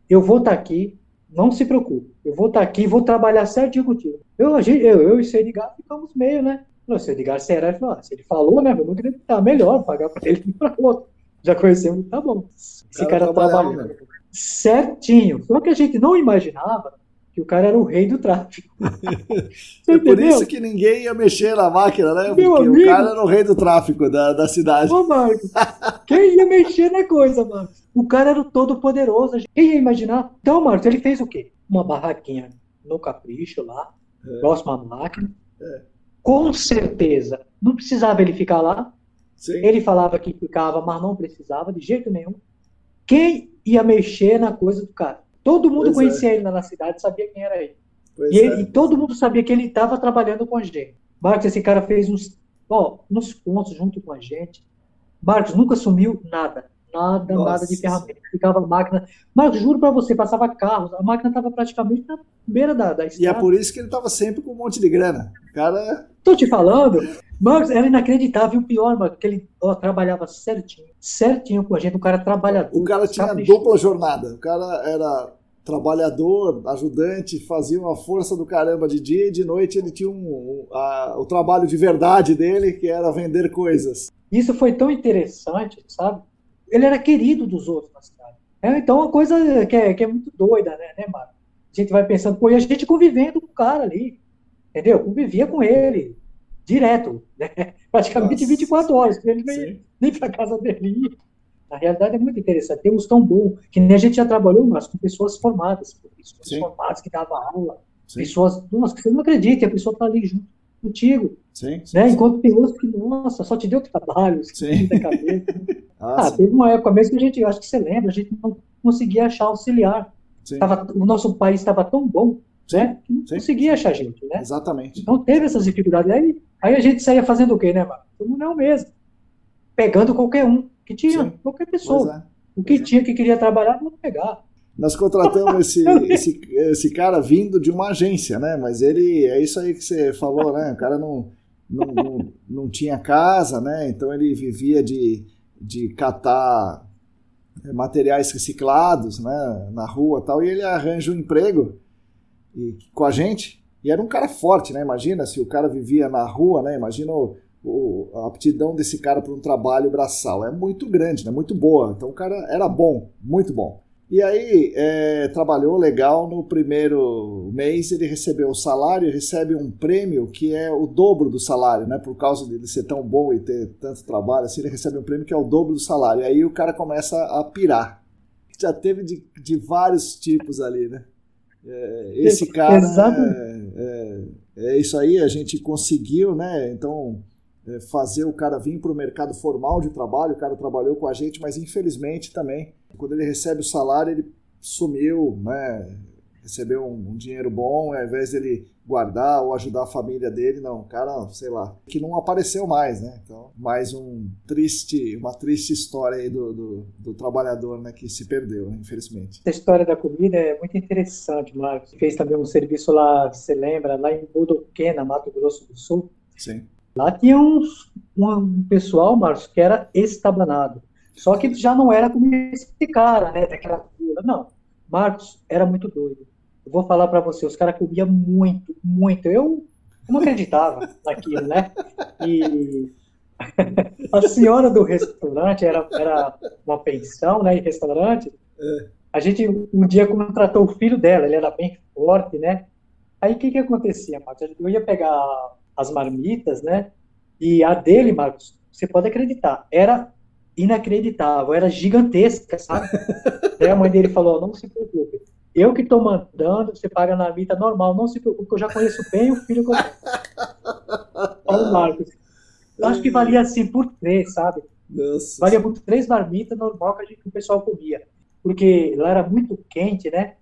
eu vou estar tá aqui, não se preocupe. Eu vou estar tá aqui, vou trabalhar certinho contigo. Eu, eu, eu e o Edgar ficamos meio, né? O Edgar será, falou, ah, se ele falou, né? Vamos acreditar, melhor pagar para ele que para outro. Já conhecemos, tá bom. Esse cara, cara trabalhou né? certinho. Só que a gente não imaginava o cara era o rei do tráfego. é por isso que ninguém ia mexer na máquina, né? Meu Porque amigo, o cara era o rei do tráfico da, da cidade. Ô, Marcos, quem ia mexer na coisa, mano? O cara era o todo poderoso. Quem ia imaginar? Então, Marcos, ele fez o quê? Uma barraquinha no capricho lá, é. próximo à máquina. É. Com certeza, não precisava ele ficar lá. Sim. Ele falava que ficava, mas não precisava de jeito nenhum. Quem ia mexer na coisa do cara? Todo mundo pois conhecia é. ele na cidade, sabia quem era ele. E, ele é. e, todo mundo sabia que ele estava trabalhando com a gente. Marcos, esse cara fez uns, ó, uns pontos junto com a gente. Marcos nunca sumiu nada. Nada, Nossa. nada de ferramenta. Ficava a máquina. Mas juro para você, passava carros, a máquina estava praticamente na beira da, da estrada. E é por isso que ele estava sempre com um monte de grana. O cara. Tô te falando, Marcos, era inacreditável. O pior, Marcos, que ele ó, trabalhava certinho, certinho com a gente, um cara trabalhador. O cara tinha dupla jornada. O cara era trabalhador, ajudante, fazia uma força do caramba de dia e de noite ele tinha um, um, a, o trabalho de verdade dele, que era vender coisas. Isso foi tão interessante, sabe? Ele era querido dos outros na cidade. É, então, uma coisa que é, que é muito doida, né, né, Marcos? A gente vai pensando, pô, e a gente convivendo com o cara ali, entendeu? Convivia com ele, direto, né? praticamente Nossa. 24 horas, ele nem, nem para casa dele Na realidade é muito interessante. Temos tão bom que nem a gente já trabalhou, mas com pessoas formadas, pessoas Sim. formadas que davam aula, Sim. pessoas, nossa, que você não acredita, a pessoa está ali junto contigo. Sim, né? Enquanto tem outros que, nossa, só te deu trabalho, sim. da cabeça. ah, ah teve uma época mesmo que a gente, acho que você lembra, a gente não conseguia achar auxiliar. Tava, o nosso país estava tão bom né? Que não conseguia achar gente, né? Exatamente. Então teve essas dificuldades. Aí, aí a gente saía fazendo o quê, né, mano? Não mesmo. Pegando qualquer um que tinha, Sim. qualquer pessoa. É. O que é. tinha que queria trabalhar, vamos pegar. Nós contratamos esse, esse, esse cara vindo de uma agência, né? Mas ele, é isso aí que você falou, né? O cara não, não, não, não tinha casa, né? Então ele vivia de, de catar materiais reciclados, né? Na rua tal, e ele arranja um emprego e, com a gente. E era um cara forte, né? Imagina se o cara vivia na rua, né? Imagina o, o, a aptidão desse cara para um trabalho braçal. É muito grande, né? Muito boa. Então o cara era bom, muito bom. E aí é, trabalhou legal. No primeiro mês ele recebeu o salário, e recebe um prêmio que é o dobro do salário, né? Por causa de ele ser tão bom e ter tanto trabalho, assim, ele recebe um prêmio que é o dobro do salário. E aí o cara começa a pirar. Já teve de, de vários tipos ali, né? É, esse cara é, é, é, isso aí, a gente conseguiu, né? Então, é, fazer o cara vir para o mercado formal de trabalho, o cara trabalhou com a gente, mas infelizmente também, quando ele recebe o salário, ele sumiu, né? recebeu um, um, dinheiro bom, ao invés dele guardar ou ajudar a família dele, não, o cara, sei lá, que não apareceu mais, né? Então, mais um triste, uma triste história aí do, do, do trabalhador, né, que se perdeu, né, infelizmente. A história da comida é muito interessante, Marcos. Fez também um serviço lá, você lembra, lá em Bodoquena, Mato Grosso do Sul. Sim. Lá tinha uns, um pessoal, Marcos, que era estabanado. Só que já não era como esse cara, né, daquela cura, não. Marcos era muito doido. Eu vou falar para você, os caras comiam muito, muito. Eu não acreditava naquilo, né? E a senhora do restaurante era, era uma pensão, né? Em restaurante. É. A gente um dia contratou o filho dela, ele era bem forte, né? Aí o que que acontecia, Marcos? Eu ia pegar as marmitas, né? E a dele, Marcos, você pode acreditar, era inacreditável, era gigantesca, sabe? Aí a mãe dele falou: não se preocupe, eu que estou mandando, você paga na vida normal, não se preocupe, que eu já conheço bem o filho que eu tenho. Paulo Marcos. Eu acho que valia assim por três, sabe? Nossa. Valia muito três marmitas normal que, a gente, que o pessoal comia. Porque lá era muito quente, né?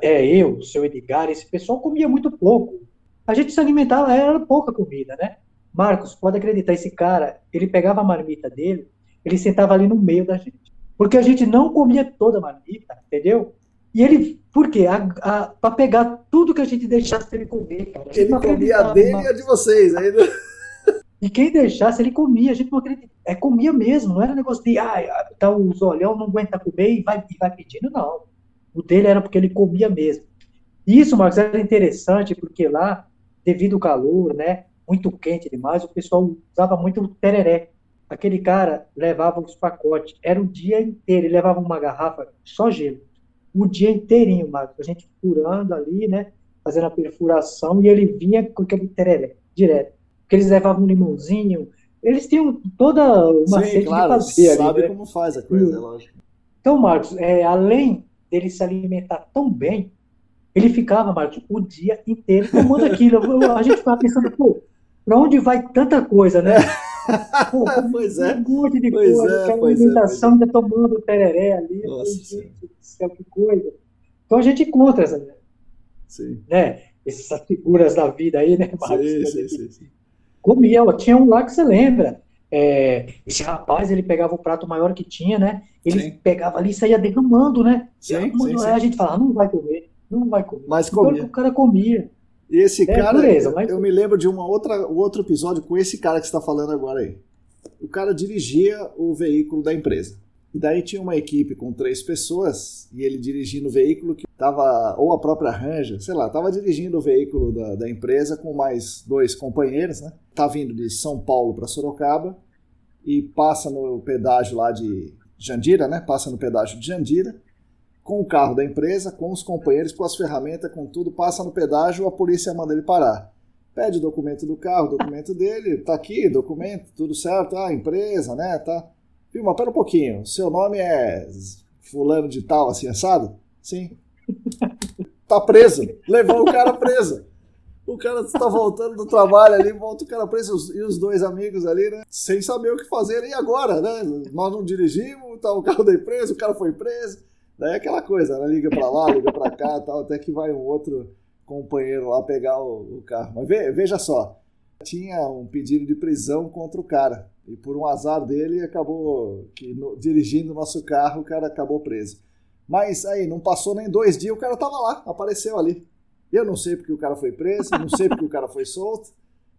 É, eu, o seu Edgar, esse pessoal comia muito pouco. A gente se alimentava, era pouca comida, né? Marcos, pode acreditar, esse cara, ele pegava a marmita dele, ele sentava ali no meio da gente. Porque a gente não comia toda a marmita, entendeu? E ele, por quê? Para pegar tudo que a gente deixasse ele comer, cara. Ele comia a dele e a de vocês ainda. E quem deixasse, ele comia. A gente não acredita. É, comia mesmo, não era negócio de, ah, tá os olhão, não aguenta comer e vai, e vai pedindo, não. O dele era porque ele comia mesmo. Isso, Marcos, era interessante, porque lá, devido ao calor, né, muito quente demais, o pessoal usava muito tereré. Aquele cara levava os pacotes, era o dia inteiro, ele levava uma garrafa só gelo, o dia inteirinho, Marcos, a gente furando ali, né, fazendo a perfuração, e ele vinha com aquele tereré, direto. Porque eles levavam um limãozinho, eles tinham toda uma Sim, claro, de fazer sabe né? como faz a coisa, é lógico. Então, Marcos, é, além dele se alimentar tão bem, ele ficava, Marcos, o dia inteiro tomando aquilo. a gente ficava pensando, pô, pra onde vai tanta coisa, né? Pô, pois é. Um monte de pois coisa, é, alimentação, é, ainda tomando tereré ali. Nossa, gente céu, que coisa. Então a gente encontra essa, sim. né? essas figuras da vida aí, né, Marcos? Sim, sim, sim, sim. Comia, tinha um lá que você lembra. É, esse rapaz, ele pegava o prato maior que tinha, né? Ele sim. pegava ali e saía derramando, né? Sim, derramando, sim, aí a gente falava, não vai comer, não vai comer. Mas então, comia. o cara comia. E esse é, cara, pureza, mas... eu me lembro de uma outra, um outro episódio com esse cara que está falando agora aí. O cara dirigia o veículo da empresa. E daí tinha uma equipe com três pessoas e ele dirigindo o veículo que estava, ou a própria Ranger, sei lá, estava dirigindo o veículo da, da, empresa com mais dois companheiros, né? Tá vindo de São Paulo para Sorocaba e passa no pedágio lá de Jandira, né? Passa no pedágio de Jandira com o carro da empresa, com os companheiros, com as ferramentas, com tudo, passa no pedágio, a polícia manda ele parar. Pede o documento do carro, documento dele, tá aqui, documento, tudo certo, ah, empresa, né, tá. Viu, pera um pouquinho, seu nome é fulano de tal, assim, assado? Sim. Tá preso, levou o cara preso. O cara está voltando do trabalho ali, volta o cara preso e os dois amigos ali, né? Sem saber o que fazer. E agora, né? Nós não dirigimos, tá o carro da empresa, o cara foi preso. Daí é aquela coisa, ela liga para lá, liga para cá tal, até que vai um outro companheiro lá pegar o, o carro. Mas ve, veja só, tinha um pedido de prisão contra o cara. E por um azar dele, acabou que no, dirigindo o nosso carro, o cara acabou preso. Mas aí, não passou nem dois dias, o cara tava lá, apareceu ali. Eu não sei porque o cara foi preso, não sei porque o cara foi solto.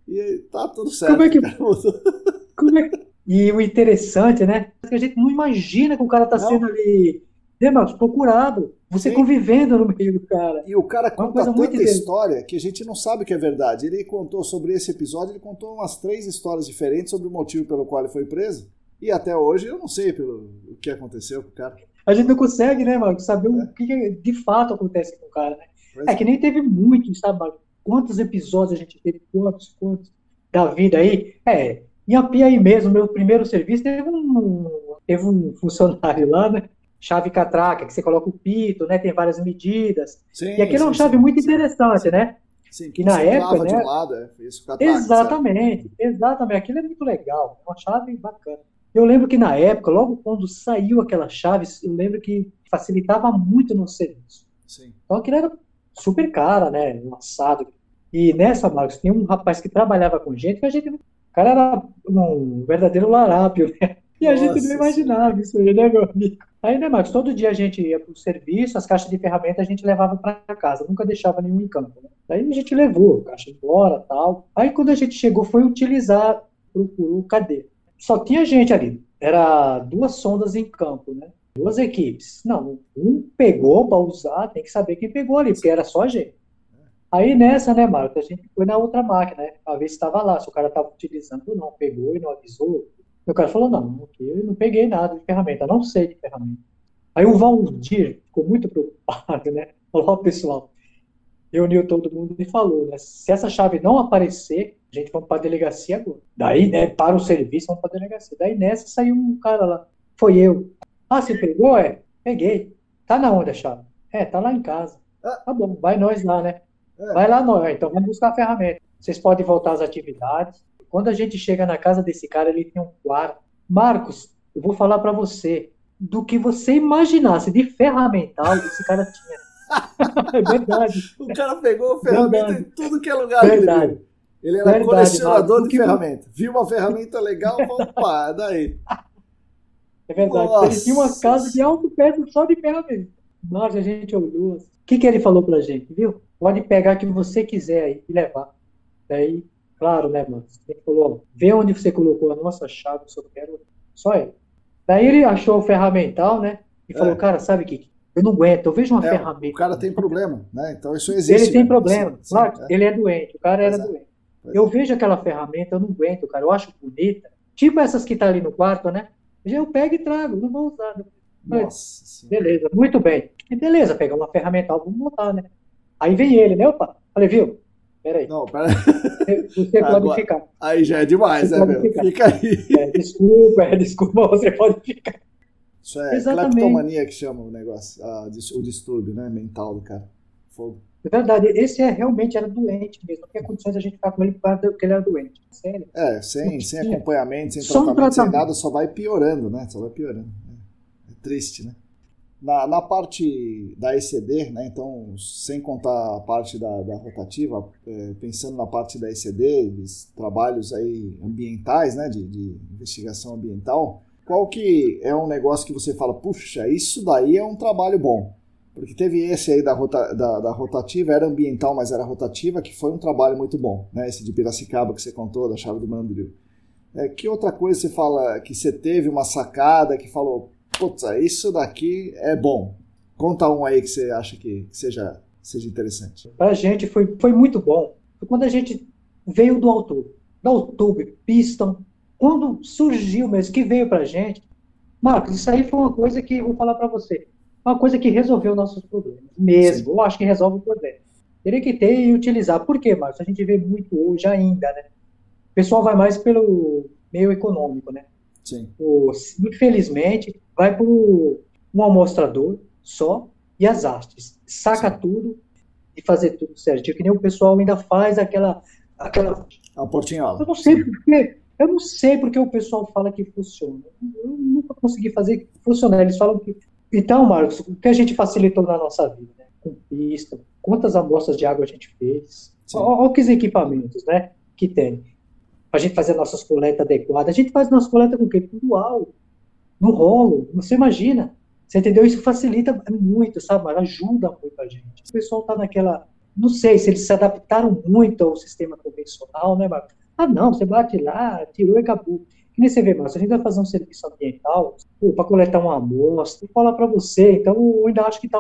E tá tudo certo. Como é que. Como é. E o interessante, né? É que a gente não imagina que o cara tá não. sendo ali né, Marcos? Procurado. Você Sim. convivendo no meio do cara. E o cara conta tanta história que a gente não sabe que é verdade. Ele contou sobre esse episódio, ele contou umas três histórias diferentes sobre o motivo pelo qual ele foi preso. E até hoje eu não sei pelo, o que aconteceu com o cara. A gente não consegue, né, Marcos, saber é. o que de fato acontece com o cara, né? É, é que nem teve muito, sabe, Marcos? Quantos episódios a gente teve, quantos, quantos da vida aí? É, em Apiaí mesmo, meu primeiro serviço, teve um, teve um funcionário lá, né? Chave catraca, que você coloca o pito, né? Tem várias medidas. Sim, e aquilo sim, é uma chave sim, muito interessante, né? Sim, que na época, né? De lado, é, isso, catraca, exatamente, exatamente. Aquilo é muito legal, é uma chave bacana. Eu lembro que na época, logo quando saiu aquela chave, eu lembro que facilitava muito no serviço. Sim. Então aquilo era super cara, né? Lançado. E nessa, Marcos, tinha um rapaz que trabalhava com gente, que a gente. O cara era um verdadeiro larápio, né? E a Nossa, gente não imaginava isso aí, né, meu amigo? Aí, né, Max, todo dia a gente ia para o serviço, as caixas de ferramenta a gente levava para casa, nunca deixava nenhum em campo. Né? Aí a gente levou a caixa embora tal. Aí quando a gente chegou, foi utilizar, procurou, cadê? Só tinha gente ali, era duas sondas em campo, né? Duas equipes. Não, um pegou para usar, tem que saber quem pegou ali, porque era só gente. Aí nessa, né, Marcos, a gente foi na outra máquina, né? A ver se estava lá, se o cara estava utilizando ou não, pegou e não avisou, e o cara falou, não, eu não peguei nada de ferramenta, não sei de ferramenta. Aí o Valdir ficou muito preocupado, né? Falou, ó, pessoal, reuniu todo mundo e falou, né? Se essa chave não aparecer, a gente vai para a delegacia agora. Daí, né, para o serviço, vamos para a delegacia. Daí nessa saiu um cara lá, foi eu. Ah, você pegou? É, peguei. Tá na onde a chave? É, tá lá em casa. Ah, tá bom, vai nós lá, né? É. Vai lá nós, então vamos buscar a ferramenta. Vocês podem voltar às atividades, quando a gente chega na casa desse cara, ele tem um quarto Marcos, eu vou falar para você, do que você imaginasse de ferramental, esse cara tinha. é verdade. O cara pegou ferramenta verdade. em tudo que é lugar verdade. Ele, ele era verdade, colecionador Marcos, de ferramentas. Viu uma ferramenta legal, opa, daí. É verdade. Nossa. Ele tinha uma casa de alto perto só de ferramenta. Nossa, a gente olhou. O que, que ele falou pra gente, viu? Pode pegar o que você quiser aí e levar. Daí, claro, né, mano? Ele falou, vê onde você colocou a nossa chave, eu só quero só ele. Daí ele achou o ferramental, né? E é. falou, cara, sabe o que? Eu não aguento, eu vejo uma é, ferramenta. O cara tem problema, né? Então isso existe. Ele tem né? problema. Sim, claro, é. ele é doente, o cara era doente. Eu é. vejo aquela ferramenta, eu não aguento, cara. Eu acho bonita. Tipo essas que tá ali no quarto, né? Eu pego e trago, não vou usar. Nossa. Beleza, muito bem. E beleza, pegar uma ferramental, vamos montar, né? Aí vem ele, né? Opa, falei, viu? Peraí. Não, pera Você Agora, pode ficar. Aí já é demais, você né, meu? Ficar. Fica aí. É, desculpa, é, desculpa, você pode ficar. Isso é Exatamente. cleptomania que chama o negócio, o distúrbio né, mental do cara. Fogo. É verdade, esse é realmente era doente mesmo, não tinha condições de a gente ficar com ele porque ele era doente. Sério. É, sem, sem acompanhamento, sem tratamento, um tratamento, sem nada, só vai piorando, né? Só vai piorando. É, é triste, né? Na, na parte da ECD, né, então, sem contar a parte da, da rotativa, é, pensando na parte da ECD, dos trabalhos aí ambientais, né, de, de, investigação ambiental, qual que é um negócio que você fala, puxa, isso daí é um trabalho bom? Porque teve esse aí da, rota, da, da, rotativa, era ambiental, mas era rotativa, que foi um trabalho muito bom, né, esse de Piracicaba que você contou, da chave do Mandril. É, que outra coisa você fala que você teve uma sacada que falou, putz, isso daqui é bom. Conta um aí que você acha que, seja, seja interessante. Para a gente foi, foi muito bom. Quando a gente veio do YouTube, da YouTube, Piston, quando surgiu mesmo, que veio para a gente. Marcos, isso aí foi uma coisa que, vou falar para você, uma coisa que resolveu nossos problemas, mesmo. Sim. Eu acho que resolve o problema. Teria que ter e utilizar. Por quê, Marcos? A gente vê muito hoje ainda, né? O pessoal vai mais pelo meio econômico, né? Sim. O, infelizmente, vai para um amostrador só e as hastes. Saca Sim. tudo e fazer tudo certinho. Que nem o pessoal ainda faz aquela. aquela... A portinhola. Eu não sei porque. Eu não sei porque o pessoal fala que funciona. Eu nunca consegui fazer funcionar. Eles falam que. Então, Marcos, o que a gente facilitou na nossa vida, né? Com pista, quantas amostras de água a gente fez, olha que equipamentos, né? Que tem a gente fazer nossas coletas adequadas. A gente faz nossa coleta com o quê? Puntual, no rolo. Você imagina. Você entendeu? Isso facilita muito, sabe? Ajuda muito a gente. O pessoal está naquela. Não sei se eles se adaptaram muito ao sistema convencional, né, Marcos? Ah, não, você bate lá, tirou e acabou. Que nem você vê, Marcos, a gente vai fazer um serviço ambiental para coletar uma amostra, falar para você, então eu ainda acho que está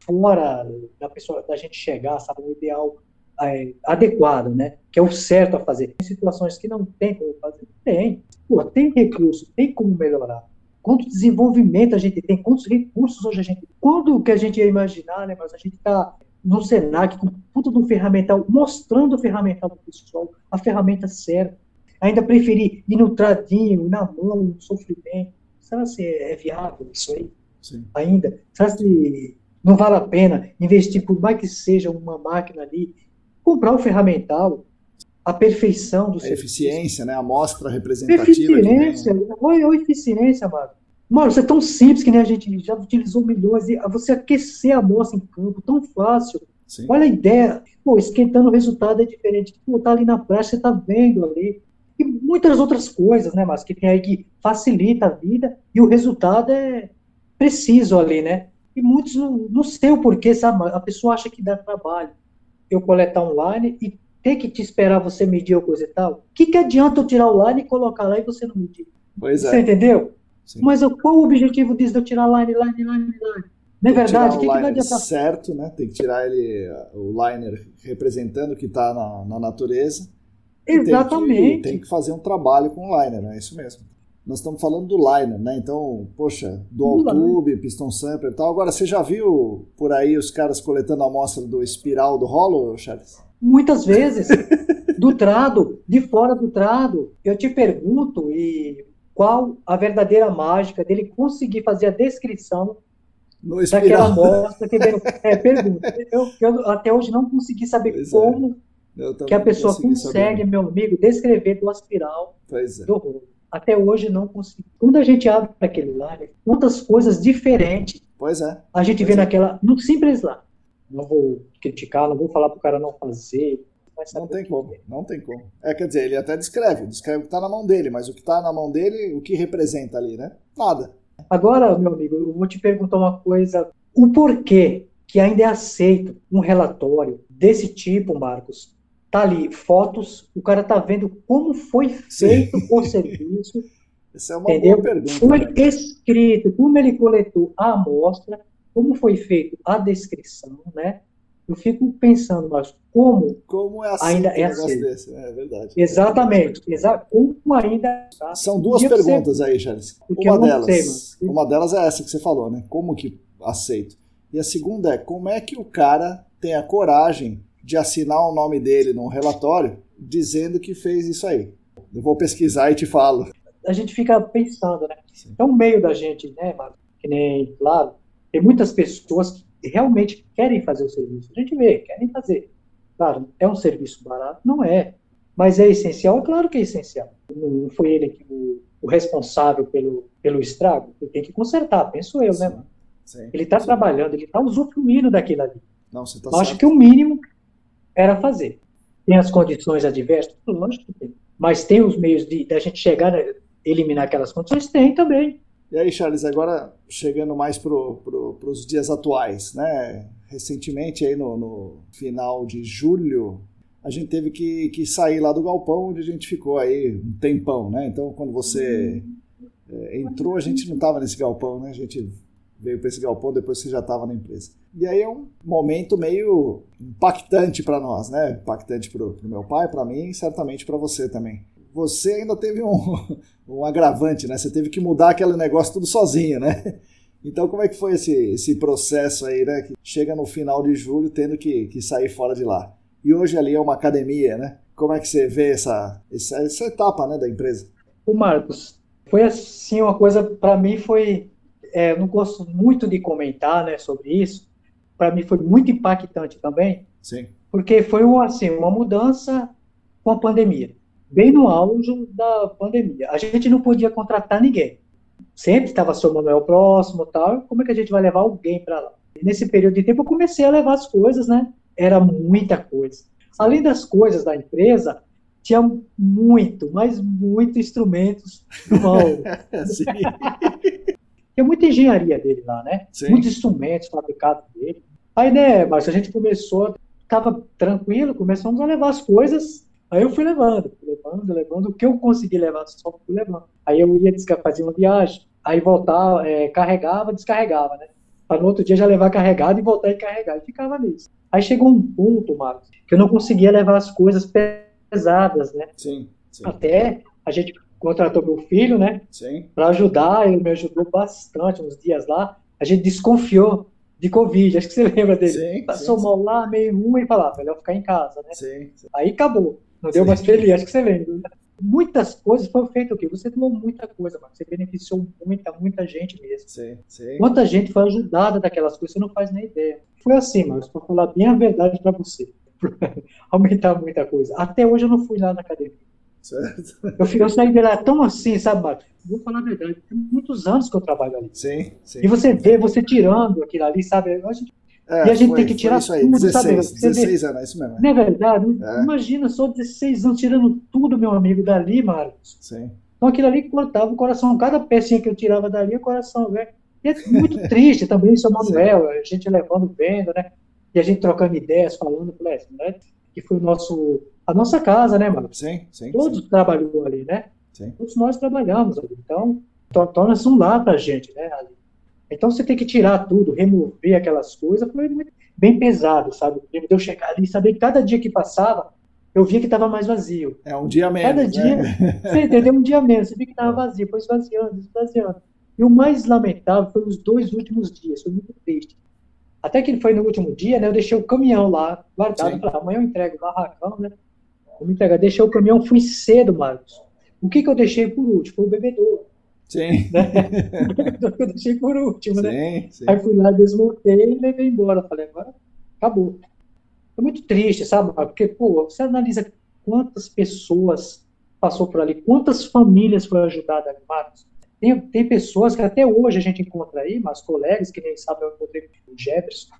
fora da pessoa, da gente chegar, sabe, o ideal é, adequado, né? Que é o certo a fazer. Em situações que não tem como fazer, tem. Pô, tem recurso, tem como melhorar. Quanto desenvolvimento a gente tem, quantos recursos hoje a gente tem. Quando que a gente ia imaginar, né? Mas a gente está no Senac com puta do ferramental, mostrando o ferramental para o pessoal, a ferramenta certa. Ainda preferir ir no tradinho, na mão, no sofrimento. Será se é viável isso aí? Sim. Ainda? Será se não vale a pena investir, por mais que seja uma máquina ali, comprar o ferramental, a perfeição do a serviço. eficiência, né? A amostra representativa. Eficiência, olha a eficiência, Mário. Mano, isso é tão simples que nem a gente já utilizou milhões. E você aquecer a amostra em campo, tão fácil. Sim. Olha a ideia. Pô, esquentando o resultado é diferente. Pô, tá ali na praia, você tá vendo ali. E muitas outras coisas, né, mas que tem aí que facilita a vida e o resultado é preciso ali, né? E muitos não, não sei o porquê, sabe? A pessoa acha que dá trabalho eu coletar online e ter que te esperar você medir ou coisa e tal? O que, que adianta eu tirar o line e colocar lá e você não medir? Pois é. Você entendeu? Sim. Mas qual o objetivo disso de eu tirar line, line, line, line? Não é verdade? O que, que vai adiantar? Certo, né? Tem que tirar ele, o liner representando o que está na, na, natureza. Exatamente. Tem que, tem que, fazer um trabalho com o liner, é isso mesmo nós estamos falando do liner, né? Então, poxa, dual tube, piston sampler e tal. Agora, você já viu por aí os caras coletando a amostra do espiral do rolo, Charles? Muitas vezes. do trado, de fora do trado. Eu te pergunto, e qual a verdadeira mágica dele conseguir fazer a descrição daquela amostra que veio. É, pergunta. Eu, eu, até hoje não consegui saber pois é. como é. que a pessoa consegue, saber. meu amigo, descrever do aspiral é. do rolo. Até hoje não consegui. Quando a gente abre aquele lá, quantas coisas diferentes pois é. a gente pois vê é. naquela. No simples lá. Não vou criticar, não vou falar pro cara não fazer. Não tem como, não tem como. É, quer dizer, ele até descreve, descreve o que está na mão dele, mas o que está na mão dele, o que representa ali, né? Nada. Agora, meu amigo, eu vou te perguntar uma coisa. O porquê que ainda é aceito um relatório desse tipo, Marcos? Tá ali, fotos, o cara tá vendo como foi feito Sim. o serviço. Essa é uma entendeu? boa pergunta. Foi né? escrito, como ele coletou a amostra, como foi feito a descrição, né? Eu fico pensando, mas como, como é ainda é assim? Desse? É verdade. Exatamente. Exa como ainda. Tá? São duas perguntas aí, Charles. Uma delas, sei, uma delas é essa que você falou, né? Como que aceito? E a segunda é como é que o cara tem a coragem de assinar o nome dele num relatório dizendo que fez isso aí. Eu vou pesquisar e te falo. A gente fica pensando, né? Sim. É um meio da gente, né, Marcos? Que nem, claro, tem muitas pessoas que realmente querem fazer o serviço. A gente vê, querem fazer. Claro, é um serviço barato? Não é. Mas é essencial? Claro que é essencial. Não foi ele que o, o responsável pelo, pelo estrago? Ele tem que consertar, penso eu, né, Sim. né, mano? Sim. Ele está trabalhando, ele está usufruindo daquilo ali. Não, você tá Acho que o mínimo era fazer. Tem as condições adversas? Lógico que tem. Mas tem os meios de, de a gente chegar a eliminar aquelas condições? Tem também. E aí, Charles, agora chegando mais para pro, os dias atuais, né? Recentemente, aí no, no, final de julho, a gente teve que, que sair lá do galpão onde a gente ficou aí um tempão, né? Então, quando você é, entrou, a gente não estava nesse galpão, né? A gente veio para esse galpão depois que já estava na empresa. E aí é um momento meio impactante para nós, né? Impactante para o meu pai, para mim e certamente para você também. Você ainda teve um, um agravante, né? Você teve que mudar aquele negócio tudo sozinho, né? Então, como é que foi esse, esse processo aí, né? Que chega no final de julho tendo que, que sair fora de lá. E hoje ali é uma academia, né? Como é que você vê essa, essa, essa etapa né, da empresa? O Marcos, foi assim uma coisa, para mim foi é, eu não gosto muito de comentar né, sobre isso. Para mim foi muito impactante também. Sim. Porque foi assim, uma mudança com a pandemia. Bem no auge da pandemia. A gente não podia contratar ninguém. Sempre estava seu Manuel próximo tal. Como é que a gente vai levar alguém para lá? E nesse período de tempo eu comecei a levar as coisas, né? Era muita coisa. Além das coisas da empresa, tinha muito, mas muito instrumentos no Sim. Tem muita engenharia dele lá, né? Sim. Muitos instrumentos fabricados dele. Aí, né, Márcio, a gente começou, tava tranquilo, começamos a levar as coisas. Aí eu fui levando, levando, levando. O que eu consegui levar, só fui levando. Aí eu ia fazer uma viagem, aí voltava, é, carregava, descarregava, né? Para no outro dia já levar carregado e voltar e carregar. E ficava nisso. Aí chegou um ponto, Marcos, que eu não conseguia levar as coisas pesadas, né? Sim. sim. Até a gente contratou meu filho, né? Sim. Para ajudar, ele me ajudou bastante uns dias lá. A gente desconfiou de Covid, acho que você lembra dele. Sim, Passou sim, mal sim. lá, meio ruim, e falava, melhor ficar em casa, né? Sim, sim. Aí acabou. Não deu mais feliz, acho que você lembra. Muitas coisas foram feitas o quê? Você doou muita coisa, mas você beneficiou muita, muita gente mesmo. Sim, sim. Quanta gente foi ajudada daquelas coisas, você não faz nem ideia. Foi assim, mas para falar bem a verdade para você. Aumentar muita coisa. Até hoje eu não fui lá na academia. Certo. Eu, eu saí de lá tão assim, sabe, Marcos? Vou falar a verdade, tem muitos anos que eu trabalho ali. Sim, sim. E você vê, você tirando aquilo ali, sabe? A gente, é, e a gente foi, tem que tirar isso aí, tudo, 16, sabe? Você 16 anos, é isso mesmo. Não é verdade? É. Imagina, só 16 anos tirando tudo, meu amigo, dali, Marcos. Sim. Então aquilo ali cortava o coração. Cada pecinha que eu tirava dali, o coração, velho. E é muito triste também, seu Manuel, a gente levando, vendo, né? E a gente trocando ideias, falando, falei, né? Que foi o nosso a nossa casa, né, mano? Sim, sim. Todos sim. trabalhou ali, né? Sim. Todos nós trabalhamos ali. Então, torna-se um lar pra gente, né? Ali. Então você tem que tirar tudo, remover aquelas coisas, foi bem pesado, sabe? Eu chegar ali, saber que cada dia que passava, eu via que estava mais vazio. É um dia menos. Cada né? dia, você entendeu? Um dia menos, você via que estava vazio, foi esvaziando, esvaziando. E o mais lamentável foi os dois últimos dias, foi muito triste. Até que foi no último dia, né? Eu deixei o caminhão lá guardado, falei, amanhã eu entrego o barracão, né? Vou me entregar. Deixei o caminhão, fui cedo, Marcos. O que, que eu deixei por último? Foi o bebedouro. Sim. Né? o bebedouro que eu deixei por último, sim, né? Sim. Aí fui lá, desmontei e levei embora. Falei, agora acabou. Foi muito triste, sabe? Porque, pô, você analisa quantas pessoas passou por ali, quantas famílias foram ajudadas, Marcos? Tem, tem pessoas que até hoje a gente encontra aí, mas colegas que nem sabem, eu encontrei com o Jefferson,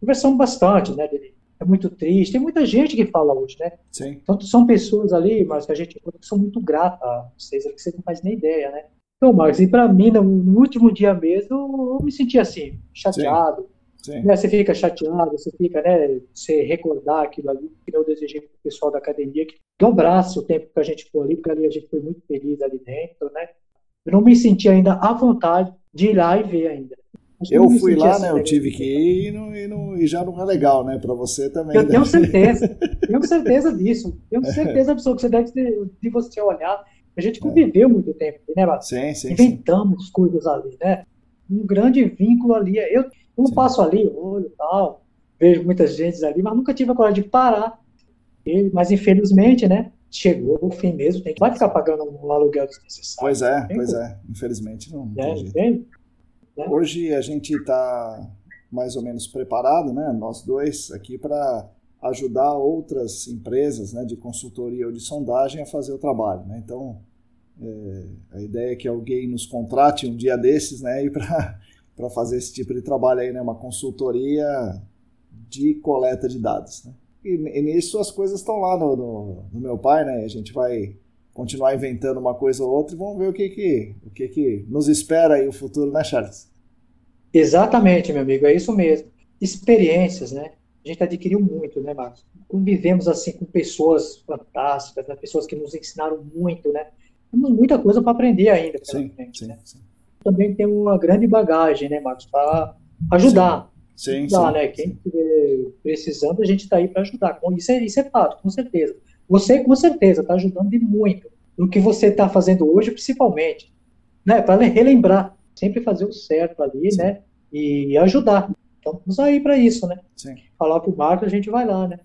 conversamos bastante, né, dele. É muito triste, tem muita gente que fala hoje, né? Sim. Então, são pessoas ali, mas que a gente encontra que são muito gratas a vocês, que você não faz nem ideia, né? Então, Marcos, e para mim, no, no, último dia mesmo, eu me senti assim, chateado. Sim. Sim. Né? Você fica chateado, você fica, né? Você recordar aquilo ali, que eu desejei para o pessoal da academia que dobrasse o tempo que a gente foi ali, porque ali a gente foi muito feliz ali dentro, né? Eu não me senti ainda à vontade de ir lá e ver ainda. Eu fui lá, assim, né? Eu tive que ir e, não, e, não, e, já não é legal, né? Para você também. Eu né? tenho certeza, tenho certeza disso. Tenho certeza absoluta que você deve ter, de você olhar. A gente é. conviveu é. muito tempo, né, Bato? Sim, sim. Inventamos sim. coisas ali, né? Um grande vínculo ali. Eu, eu passo ali, olho e tal, vejo muitas gente ali, mas nunca tive a coragem de parar. E, mas infelizmente, né? chegou o fim mesmo, tem que vai ficar pagando um aluguel desnecessário. Pois é, pois é. Infelizmente não. É, tem né? Hoje a gente está mais ou menos preparado, né? Nós dois aqui para ajudar outras empresas, né, de consultoria ou de sondagem a fazer o trabalho, né? Então é, a ideia é que alguém nos contrate um dia desses, né, e para para fazer esse tipo de trabalho aí, né, uma consultoria de coleta de dados, né? E, e nisso as coisas estão lá no, no, no, meu pai, né? A gente vai continuar inventando uma coisa ou outra e vamos ver o que que, o que, que nos espera aí o futuro, né, Charles? Exatamente, meu amigo, é isso mesmo. Experiências, né? A gente adquiriu muito, né, Marcos? Convivemos assim com pessoas fantásticas, né? pessoas que nos ensinaram muito, né? Temos muita coisa para aprender ainda. Sim, frente, sim, né? sim. Também tem uma grande bagagem, né, Marcos, para ajudar. Sim, ajudar, sim, né? Quem estiver precisando, a gente está aí para ajudar. Isso é, isso é fato, com certeza. Você, com certeza, está ajudando de muito. No que você está fazendo hoje, principalmente. Né? Para relembrar. Sempre fazer o certo ali, sim. né? E ajudar. Então, vamos aí para isso, né? Sim. Falar para o Marcos, a gente vai lá, né?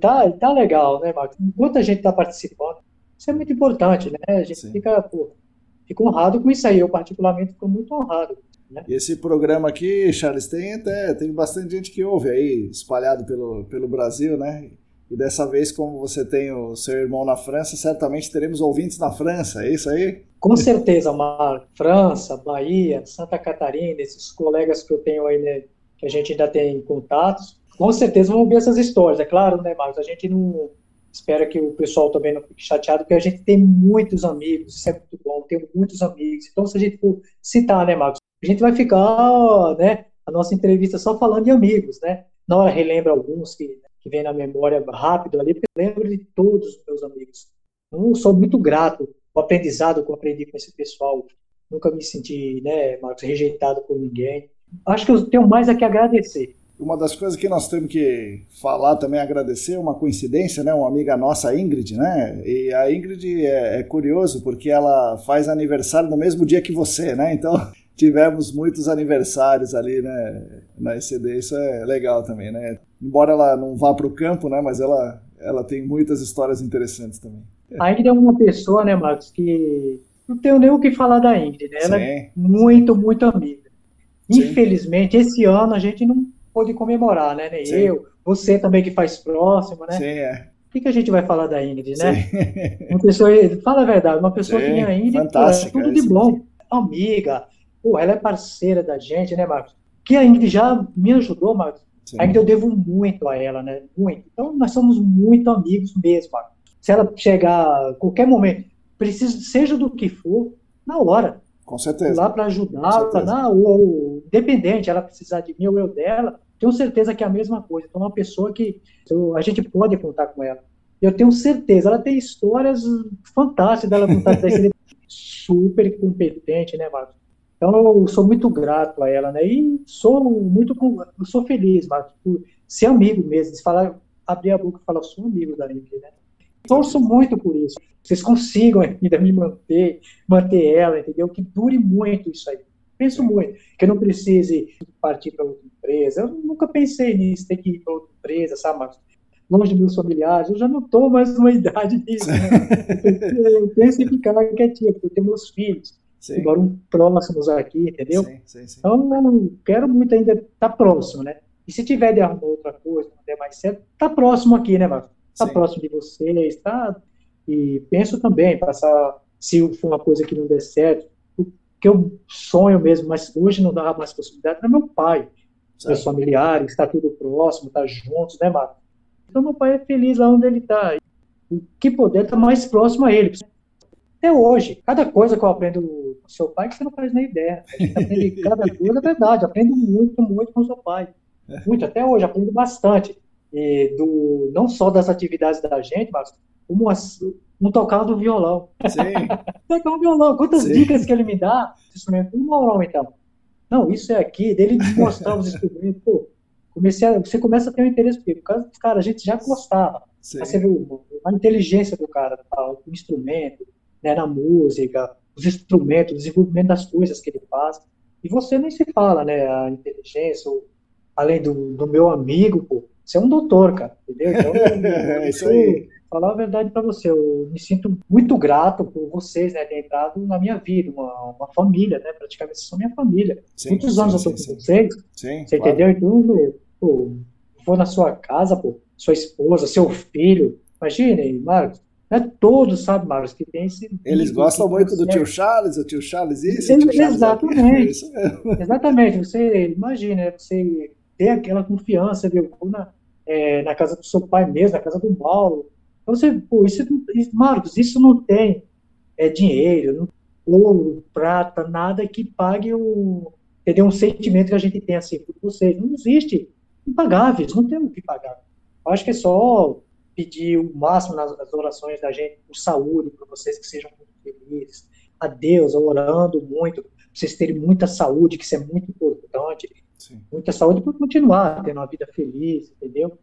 Tá, tá legal, né, Marcos? Enquanto a gente está participando, isso é muito importante, né? A gente Sim. fica, pô, fica honrado com isso aí. Eu, particularmente, fico muito honrado. Né? E esse programa aqui, Charles, tem até tem bastante gente que ouve aí, espalhado pelo, pelo Brasil, né? E dessa vez, como você tem o seu irmão na França, certamente teremos ouvintes na França, é isso aí? Com certeza, Mar. França, Bahia, Santa Catarina, esses colegas que eu tenho aí, né, que a gente ainda tem contatos, com certeza vão ouvir essas histórias. É claro, né, Marcos? A gente não espera que o pessoal também não fique chateado, porque a gente tem muitos amigos, isso é muito bom, tem muitos amigos. Então, se a gente for citar, né, Marcos? a gente vai ficar, né, a nossa entrevista só falando de amigos, né? Na hora relembra alguns que, que vem na memória rápido ali, porque eu lembro de todos os meus amigos. Eu sou muito grato o aprendizado que eu aprendi com esse pessoal. Nunca me senti, né, Marcos, rejeitado por ninguém. Acho que eu tenho mais a que agradecer. Uma das coisas que nós temos que falar também, agradecer, uma coincidência, né? Uma amiga nossa, a Ingrid, né? E a Ingrid é, é curioso porque ela faz aniversário no mesmo dia que você, né? Então tivemos muitos aniversários ali, né, na ECD, isso é legal também, né? Embora ela não vá para o campo, né, mas ela, ela tem muitas histórias interessantes também. A Ingrid é uma pessoa, né, Marcos, que não tenho nem o que falar da Ingrid, né? Ela Sim. é muito, muito amiga. Sim. Infelizmente, esse ano a gente não pôde comemorar, né? Nem eu, você também que faz próximo, né? Sim, é. O que, que a gente vai falar da Ingrid, né? Sim. Uma pessoa, fala a verdade, uma pessoa Sim, que nem a Ingrid, pô, é tudo de bom. Amiga, Pô, ela é parceira da gente, né, Marcos? Que a Ingrid já me ajudou, Marcos. Sim. Ainda eu devo muito a ela, né? Muito. Então, nós somos muito amigos mesmo, Marcos. Se ela chegar a qualquer momento, precisa, seja do que for, na hora. Com certeza. Lá para ajudá-la, ou, independente, ela precisar de mim ou eu dela, tenho certeza que é a mesma coisa. Então, uma pessoa que eu, a gente pode contar com ela. Eu tenho certeza, ela tem histórias fantásticas dela contar super competente, né, Marcos? Então, eu sou muito grato a ela, né? E sou muito, sou feliz, Marcos, por ser amigo mesmo, de falar, abrir a boca e falar, sou amigo da Ingrid, né? Torço muito por isso. Vocês consigam ainda me manter, manter ela, entendeu? Que dure muito isso aí. Penso muito, que eu não precise partir para outra empresa. Eu nunca pensei nisso, ter que ir para outra empresa, sabe, Marcos? Longe de meus familiares, eu já não estou mais numa idade disso. Né? Eu penso em ficar quietinho, porque eu tenho meus filhos Sim. moram próximos aqui, entendeu? Sim, sim, sim. Então, eu quero muito ainda estar tá próximo, né? E se tiver de arrumar outra coisa, não der mais certo, tá próximo aqui, né, Marcos? Tá sim. próximo de vocês, tá? E penso também, passar, se for uma coisa que não der certo, o que eu sonho mesmo, mas hoje não dá mais possibilidade, é meu pai, certo. meus familiares, está tudo próximo, está juntos, né, Marcos? Então, meu pai é feliz lá onde ele está. O que puder está mais próximo a ele. Até hoje, cada coisa que eu aprendo com seu pai que você não faz nem ideia. A gente aprende cada coisa, é verdade. Aprendo muito, muito com seu pai. Muito, até hoje, aprendo bastante. E do, não só das atividades da gente, mas como as, um tocar do violão. Sim. tocar um violão. Quantas Sim. dicas que ele me dá? Instrumento, um violão, então. Não, isso é aqui, dele mostrar os instrumentos. Pô, comecei a, você começa a ter um interesse, porque, cara, a gente já gostava. Sim. Aí você vê a inteligência do cara, tá, o instrumento, né, na música, os instrumentos, o desenvolvimento das coisas que ele faz. E você nem se fala, né? A inteligência, além do, do meu amigo, pô, você é um doutor, cara, entendeu? Então, é isso aí. Falar a verdade para você, eu me sinto muito grato por vocês, né, terem entrado na minha vida, uma, uma família, né, praticamente são minha família. Sim, Muitos sim, anos eu tô sim, com vocês, sim, você claro. entendeu? Então, pô, vou na sua casa, pô, sua esposa, seu filho, imagine, Marcos, não é todos, sabe, Marcos, que tem esse. Eles gostam muito do tio Charles, o tio Charles isso, o tio Charles Exatamente. Isso Exatamente. Você imagina, você ter aquela confiança, viu? Na, é, na casa do seu pai mesmo, na casa do Mauro. Então você, pô, isso, Marcos, isso não tem é, dinheiro, não, ouro, prata, nada que pague o, entendeu? um sentimento que a gente tem assim por vocês. Não existe impagáveis, não tem o que pagar. Eu acho que é só pedir o máximo nas, nas orações da gente por saúde, para vocês que sejam muito felizes. A Deus, orando muito, para vocês terem muita saúde, que isso é muito importante. Sim. Muita saúde para continuar tendo uma vida feliz, entendeu?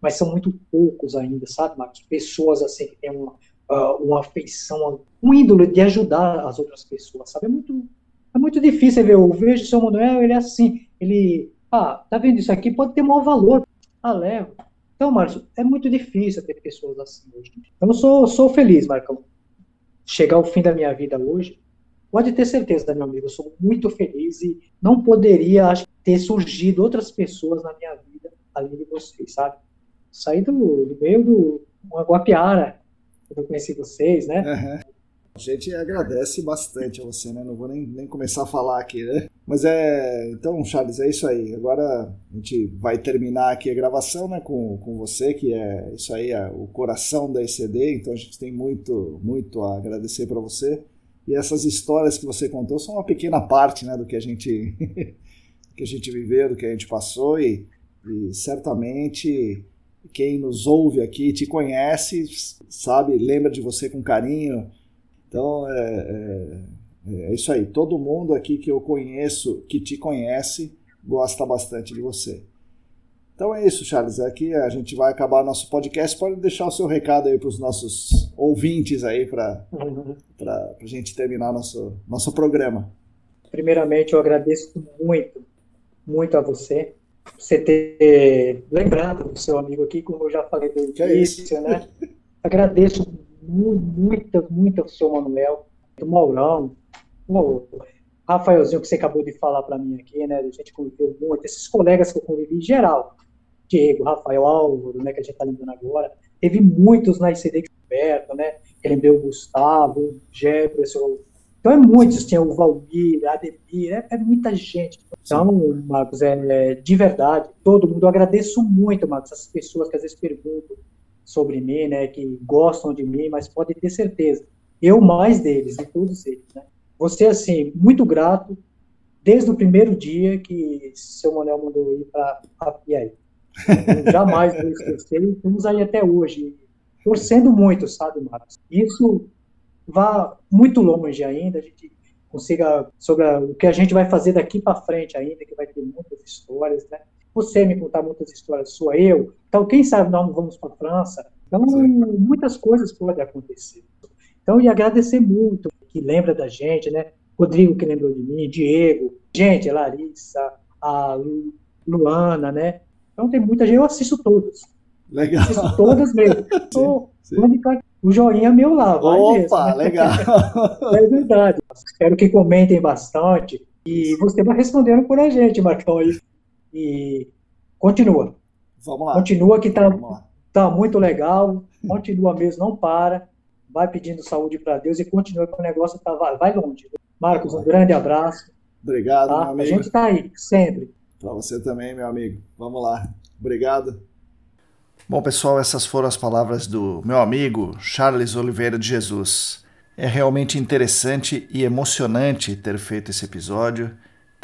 Mas são muito poucos ainda, sabe, Marcos? Pessoas assim que têm uma, uh, uma afeição, um ídolo de ajudar as outras pessoas, sabe? É muito, é muito difícil ver. Eu vejo o seu Manuel, ele é assim, ele, ah, tá vendo isso aqui? Pode ter maior valor. Ah, leva. Então, Márcio, é muito difícil ter pessoas assim hoje. Eu sou, sou feliz, Marcão. Chegar ao fim da minha vida hoje, pode ter certeza, meu amigo, eu sou muito feliz e não poderia, acho, ter surgido outras pessoas na minha vida além de vocês, sabe? Saí do, do meio do Guapiara, quando eu conheci vocês, né? Uhum. A gente agradece bastante a você, né? Não vou nem, nem começar a falar aqui, né? Mas é. Então, Charles, é isso aí. Agora a gente vai terminar aqui a gravação, né? Com, com você, que é isso aí, é o coração da ECD. Então a gente tem muito, muito a agradecer para você. E essas histórias que você contou são uma pequena parte, né? Do que a gente, que a gente viveu, do que a gente passou. E, e certamente quem nos ouve aqui te conhece, sabe, lembra de você com carinho então, é, é, é, isso aí. Todo mundo aqui que eu conheço, que te conhece, gosta bastante de você. Então é isso, Charles. Aqui a gente vai acabar nosso podcast. Pode deixar o seu recado aí para os nossos ouvintes aí para uhum. a gente terminar nosso, nosso programa. Primeiramente, eu agradeço muito, muito a você você ter lembrado do seu amigo aqui, como eu já falei do início, né? Agradeço muita, muito ao seu Manuel, do Maurão, o Rafaelzinho, que você acabou de falar para mim aqui, né? A gente conviveu muito, esses colegas que eu convivi em geral, Diego, Rafael Álvaro, né, que a gente está lembrando agora, teve muitos na ICD Roberto, né? Eu lembrei o Gustavo, o Jefferson, então é muitos, tinha o Valmir, a Ademir, é, é, muita gente. Então, Marcos, é, é, de verdade, todo mundo, eu agradeço muito, Marcos, essas pessoas que às vezes perguntam, sobre mim, né, que gostam de mim, mas pode ter certeza, eu mais deles, de todos eles, né. Você, assim, muito grato desde o primeiro dia que seu Manuel mandou ir para a Piaí. jamais vou esquecer e estamos aí até hoje, torcendo muito, sabe, Marcos? Isso vai muito longe ainda, a gente consiga, sobre a, o que a gente vai fazer daqui para frente ainda, que vai ter muitas histórias, né? Você me contar muitas histórias sou eu. Então, quem sabe nós não vamos para a França. Então, Sim. muitas coisas podem acontecer. Então, e agradecer muito que lembra da gente, né? Rodrigo que lembrou de mim, Diego, gente, Larissa, a Luana, né? Então tem muita gente, eu assisto todas. Legal. Assisto todas mesmo. Sim, sim. O joinha meu lá. Opa, mesmo, né? legal. É verdade. Espero que comentem bastante. E você vai respondendo por a gente, Marcão. E continua. Vamos lá. Continua que tá, tá muito legal. Continua mesmo, não para. vai pedindo saúde para Deus e continua com o negócio tá, vai, vai longe. Marcos, um grande abraço. Obrigado, tá? meu amigo. A gente está aí, sempre. Para você também, meu amigo. Vamos lá. Obrigado. Bom, pessoal, essas foram as palavras do meu amigo Charles Oliveira de Jesus. É realmente interessante e emocionante ter feito esse episódio,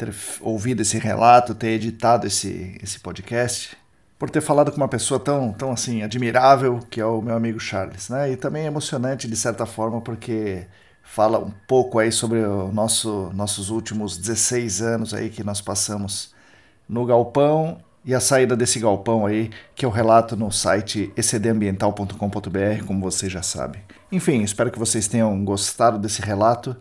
ter ouvido esse relato, ter editado esse, esse podcast, por ter falado com uma pessoa tão, tão assim admirável que é o meu amigo Charles, né? E também emocionante de certa forma porque fala um pouco aí sobre o nosso nossos últimos 16 anos aí que nós passamos no galpão e a saída desse galpão aí, que eu relato no site ecdambiental.com.br, como você já sabe. Enfim, espero que vocês tenham gostado desse relato.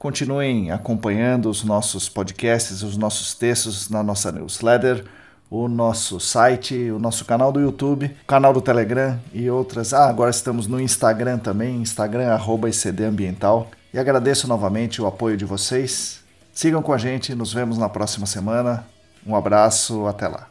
Continuem acompanhando os nossos podcasts, os nossos textos na nossa newsletter, o nosso site, o nosso canal do YouTube, o canal do Telegram e outras. Ah, agora estamos no Instagram também, Instagram @ecdambiental. E agradeço novamente o apoio de vocês. Sigam com a gente, nos vemos na próxima semana. Um abraço, até lá.